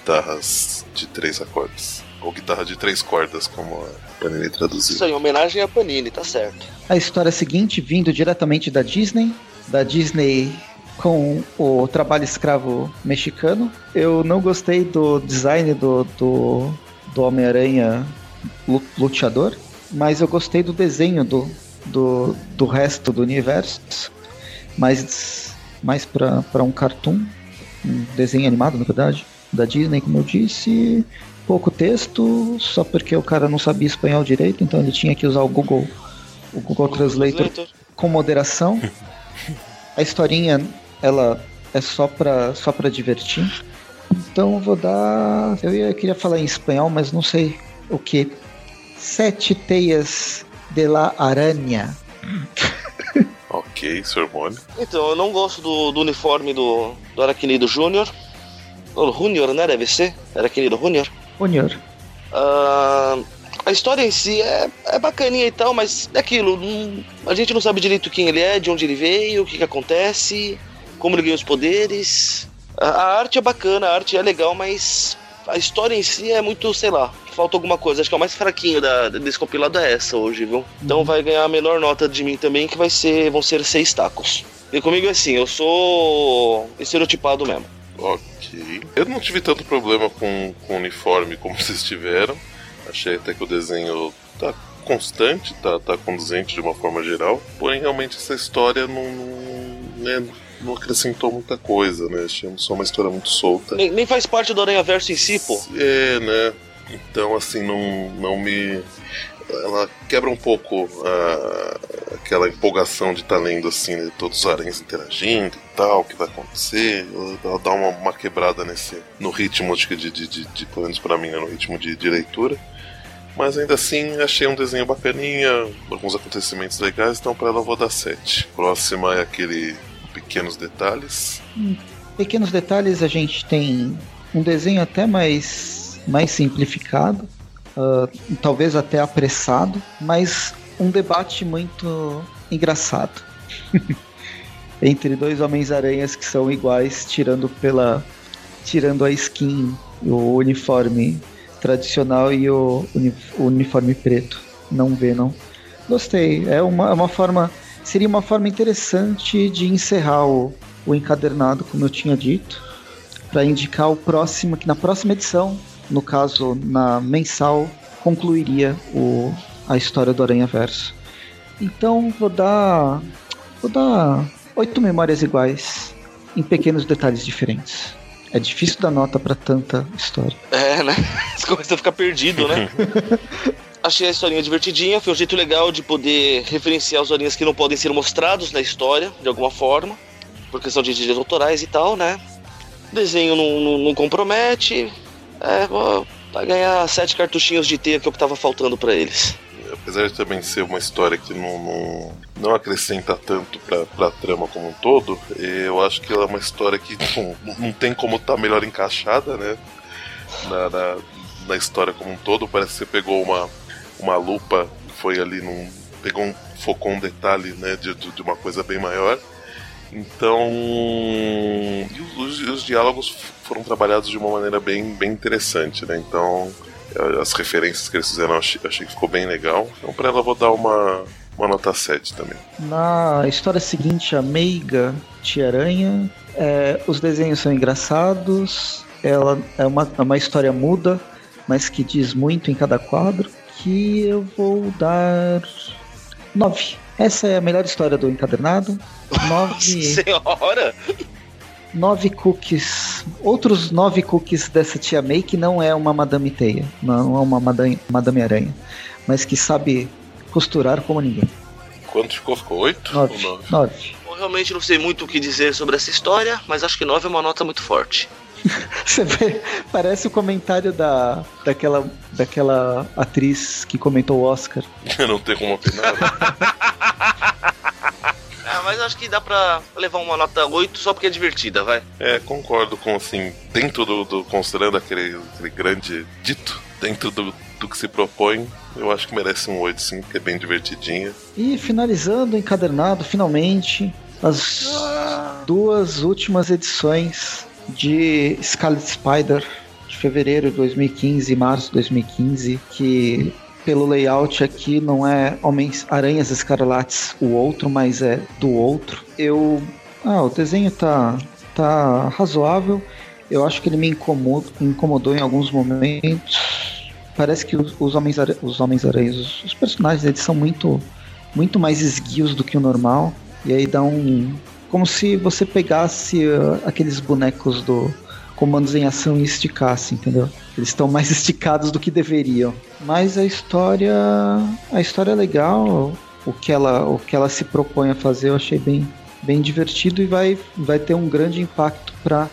guitarras de três acordes ou guitarra de três cordas, como a Panini traduziu. Isso aí, homenagem a Panini, tá certo. A história seguinte, vindo diretamente da Disney, da Disney com o trabalho escravo mexicano. Eu não gostei do design do, do, do Homem-Aranha luteador, mas eu gostei do desenho do, do, do resto do universo, mais, mais para um cartoon, um desenho animado, na verdade, da Disney, como eu disse pouco texto, só porque o cara não sabia espanhol direito, então ele tinha que usar o Google, o Google Translator com moderação. A historinha, ela é só pra, só pra divertir. Então vou dar. Eu, ia, eu queria falar em espanhol, mas não sei o que. Sete teias de la aranha. ok, Sr. Mone. Então, eu não gosto do, do uniforme do, do Aracnido Júnior. O Júnior, né? Deve ser? Aracnido Júnior. Junior. Uh, a história em si é, é bacaninha e tal, mas é aquilo. Não, a gente não sabe direito quem ele é, de onde ele veio, o que, que acontece, como ele ganhou os poderes. A, a, arte é bacana, a arte é legal, mas a história em si é muito, sei lá, falta alguma coisa. Acho que é o mais fraquinho da, desse compilado é essa hoje, viu? Então vai ganhar a menor nota de mim também, que vai ser, vão ser seis tacos. E comigo é assim, eu sou estereotipado mesmo. Ok. Eu não tive tanto problema com, com o uniforme como vocês tiveram. Achei até que o desenho tá constante, tá, tá conduzente de uma forma geral. Porém, realmente essa história não, né, não acrescentou muita coisa, né? Achei só uma história muito solta. Nem, nem faz parte do Aranha Verso em si, pô. É, né? Então, assim, não, não me ela quebra um pouco uh, aquela empolgação de estar tá lendo assim, né, todos os aranhas interagindo e tal, o que vai acontecer. Ela dá uma, uma quebrada nesse no ritmo de, de, de, de pelo menos para mim, né, no ritmo de, de leitura. Mas ainda assim, achei um desenho bacaninha, alguns acontecimentos legais, então para ela eu vou dar 7. Próxima é aquele Pequenos Detalhes. Hum, pequenos Detalhes a gente tem um desenho até mais, mais simplificado, uh, talvez até apressado, mas um debate muito engraçado entre dois Homens-Aranhas que são iguais, tirando pela tirando a skin, o uniforme tradicional e o, uni, o uniforme preto. Não vê, não. Gostei. É uma, é uma forma. Seria uma forma interessante de encerrar o, o encadernado, como eu tinha dito, para indicar o próximo, que na próxima edição no caso, na mensal, concluiria o, a história do Aranha Verso. Então vou dar. Vou dar oito memórias iguais em pequenos detalhes diferentes. É difícil dar nota para tanta história. É, né? Você começa a ficar perdido, né? Achei a historinha divertidinha, foi um jeito legal de poder referenciar os horinhas que não podem ser mostrados na história, de alguma forma, por questão de direitos autorais e tal, né? desenho não, não, não compromete, é, vai ganhar sete cartuchinhos de teia que eu tava faltando para eles. apesar de também ser uma história que não, não, não acrescenta tanto pra, pra trama como um todo, eu acho que ela é uma história que não, não tem como estar tá melhor encaixada, né? Na, na, na, história como um todo. Parece que você pegou uma, uma lupa, foi ali num. pegou um. focou um detalhe né, de, de uma coisa bem maior. Então. Os, os, diálogos foram trabalhados de uma maneira bem, bem interessante, né? Então. As referências que eles fizeram achei, achei que ficou bem legal. Então, pra ela, vou dar uma, uma nota 7 também. Na história seguinte, a Meiga Tia-Aranha, é, os desenhos são engraçados, ela é uma, é uma história muda, mas que diz muito em cada quadro, que eu vou dar 9. Essa é a melhor história do encadernado. Nove. Senhora! Nove cookies. Outros nove cookies dessa tia May que não é uma Madame Teia. Não é uma Madame, Madame Aranha. Mas que sabe costurar como ninguém. Quanto ficou? Ficou oito? Nove. nove? Nove. Eu realmente não sei muito o que dizer sobre essa história, mas acho que nove é uma nota muito forte. Você vê, parece o comentário da, daquela, daquela atriz que comentou o Oscar. não tem como opinar. É, mas acho que dá pra levar uma nota 8 só porque é divertida, vai. É, concordo com assim, dentro do. do considerando aquele, aquele grande dito, dentro do, do que se propõe, eu acho que merece um 8 sim, porque é bem divertidinha. E finalizando o encadernado, finalmente, as ah. duas últimas edições de Scarlet Spider de fevereiro de 2015 e março de 2015, que pelo layout aqui não é Homens Aranhas Escarlates o outro, mas é do outro. Eu ah, o desenho tá tá razoável. Eu acho que ele me incomodou, incomodou em alguns momentos. Parece que os, os homens os homens aranhas, os, os personagens eles são muito muito mais esguios do que o normal. E aí dá um como se você pegasse uh, aqueles bonecos do comandos em ação e esticasse, entendeu? Eles estão mais esticados do que deveriam. Mas a história, a história é legal, o que ela, o que ela se propõe a fazer, eu achei bem, bem divertido e vai, vai ter um grande impacto para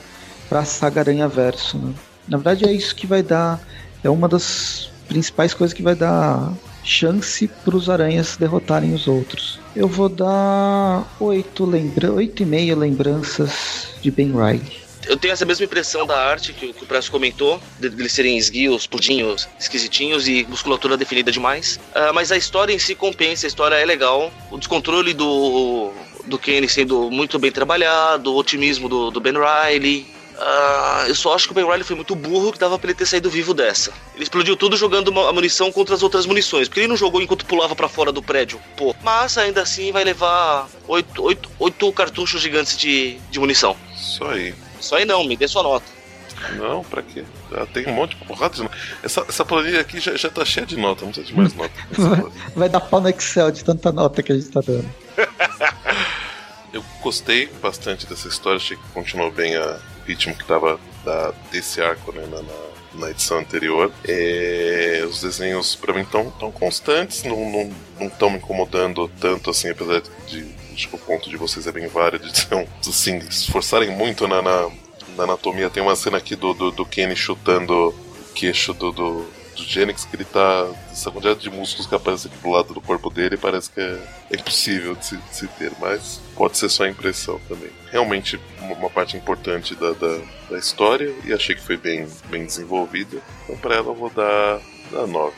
para saga Aranha Verso. Né? Na verdade é isso que vai dar, é uma das principais coisas que vai dar chance para os aranhas derrotarem os outros. Eu vou dar oito lembra oito e meia lembranças de Ben Riley. Eu tenho essa mesma impressão da arte que, que o Presto comentou, de eles serem esguios, pudinhos, esquisitinhos e musculatura definida demais. Uh, mas a história em si compensa, a história é legal. O descontrole do, do Kenny sendo muito bem trabalhado, o otimismo do, do Ben Riley, Uh, eu só acho que o Ben Riley foi muito burro que dava pra ele ter saído vivo dessa. Ele explodiu tudo jogando a munição contra as outras munições, porque ele não jogou enquanto pulava para fora do prédio. Pô, mas ainda assim vai levar oito, oito, oito cartuchos gigantes de, de munição. Isso aí. Isso aí não, me dê sua nota. Não, pra quê? Já tem um monte de porrada de nota. Essa, essa planilha aqui já, já tá cheia de nota, não precisa de mais nota. Vai dar pau no Excel de tanta nota que a gente tá dando. Eu gostei bastante dessa história, achei que continuou bem a, ritmo que estava desse arco né, na, na, edição anterior. É, os desenhos para mim estão tão constantes, não estão me incomodando tanto assim, apesar de acho que o ponto de vocês é bem válido, de ser um, assim, se esforçarem muito na, na, na, anatomia. Tem uma cena aqui do, do, do Kenny chutando o queixo do, do do Genix que ele tá. Essa quantidade de músculos que aparece aqui do lado do corpo dele parece que é, é impossível de se, de se, ter, mas pode ser só impressão também. Realmente uma, parte importante da, da, da, história e achei que foi bem, bem desenvolvida. Então pra ela eu vou dar, dar 9.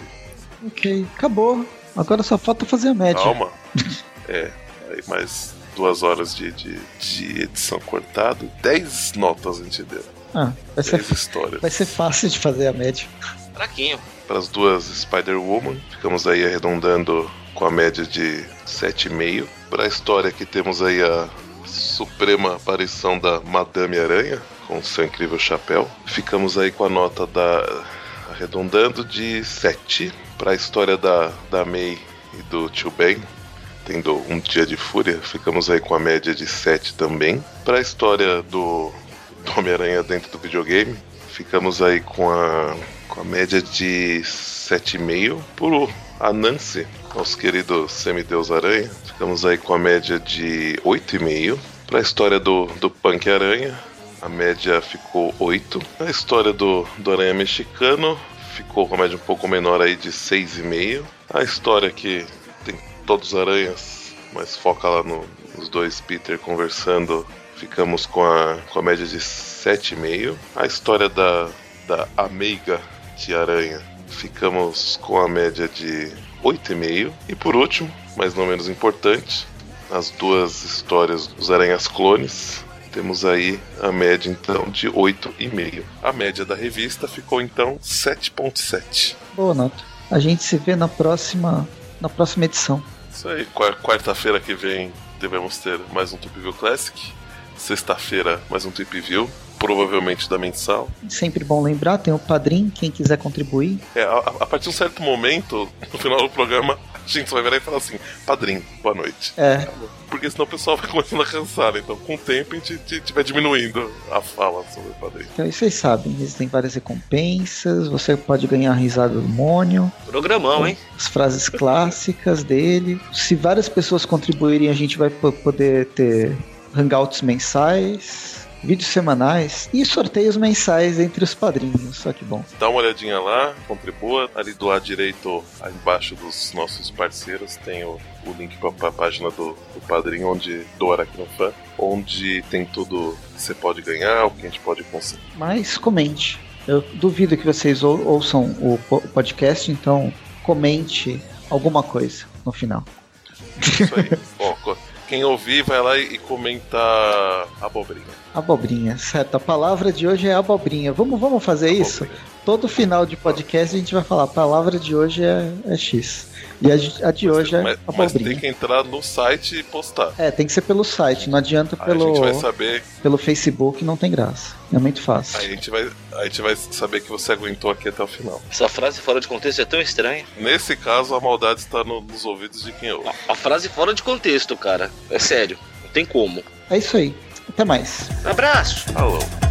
Ok, acabou. Agora só falta fazer a média. Calma. é, aí mais duas horas de, de, de edição cortada, 10 notas a gente deu. Ah, vai ser, histórias. vai ser fácil de fazer a média. Fraquinho. Para as duas Spider-Woman, ficamos aí arredondando com a média de 7,5. Para a história que temos aí a suprema aparição da Madame Aranha, com seu incrível chapéu. Ficamos aí com a nota da arredondando de 7. Para a história da, da May e do Tio Ben, tendo um dia de fúria, ficamos aí com a média de 7 também. Para a história do, do Homem-Aranha dentro do videogame, ficamos aí com a com a média de 7,5 por a Nancy, nosso querido Semideus Aranha. Ficamos aí com a média de 8,5. Para a história do, do Punk Aranha, a média ficou 8. A história do, do Aranha Mexicano ficou com a média um pouco menor aí de 6,5. A história que tem todos os aranhas, mas foca lá no, nos dois Peter conversando. Ficamos com a, com a média de 7,5. A história da, da Ameiga de Aranha, ficamos com a média de 8,5. E por último, mas não menos importante, as duas histórias dos Aranhas Clones. Temos aí a média então de 8,5. A média da revista ficou então 7,7. Boa nota. A gente se vê na próxima, na próxima edição. Isso aí, quarta-feira que vem devemos ter mais um Tip View Classic. Sexta-feira, mais um Tip View provavelmente da mensal. Sempre bom lembrar, tem o padrinho, quem quiser contribuir. É, a, a, partir de um certo momento, no final do programa, a gente vai virar e falar assim, padrinho, boa noite. É. Porque senão o pessoal vai começando a cansar? Então com o tempo a gente, a gente vai diminuindo a fala sobre o padrinho. Então vocês sabem, existem várias recompensas, você pode ganhar a risada do Mônio. Programão, hein? As frases clássicas dele. Se várias pessoas contribuírem, a gente vai poder ter hangouts mensais vídeos semanais e sorteios mensais entre os padrinhos. Só que bom. Dá uma olhadinha lá, contribua. Ali do lado direito, aí embaixo dos nossos parceiros, tem o, o link para a página do, do padrinho, onde do Aracnofan, onde tem tudo que você pode ganhar, o que a gente pode conseguir. Mas comente. Eu duvido que vocês ou, ouçam o podcast, então comente alguma coisa no final. Isso aí. Bom, quem ouvir, vai lá e comenta abobrinha. Abobrinha, certo. A palavra de hoje é abobrinha. Vamos, vamos fazer abobrinha. isso? Todo final de podcast a gente vai falar, a palavra de hoje é, é X. E a, a de mas, hoje é mas. Mas tem que entrar no site e postar. É, tem que ser pelo site, não adianta pelo. a gente vai saber. Pelo Facebook não tem graça. É muito fácil. Aí a gente vai, a gente vai saber que você aguentou aqui até o final. Essa frase fora de contexto é tão estranha. Nesse caso, a maldade está no, nos ouvidos de quem ouve. A, a frase fora de contexto, cara. É sério. Não tem como. É isso aí. Até mais. Abraço. Falou.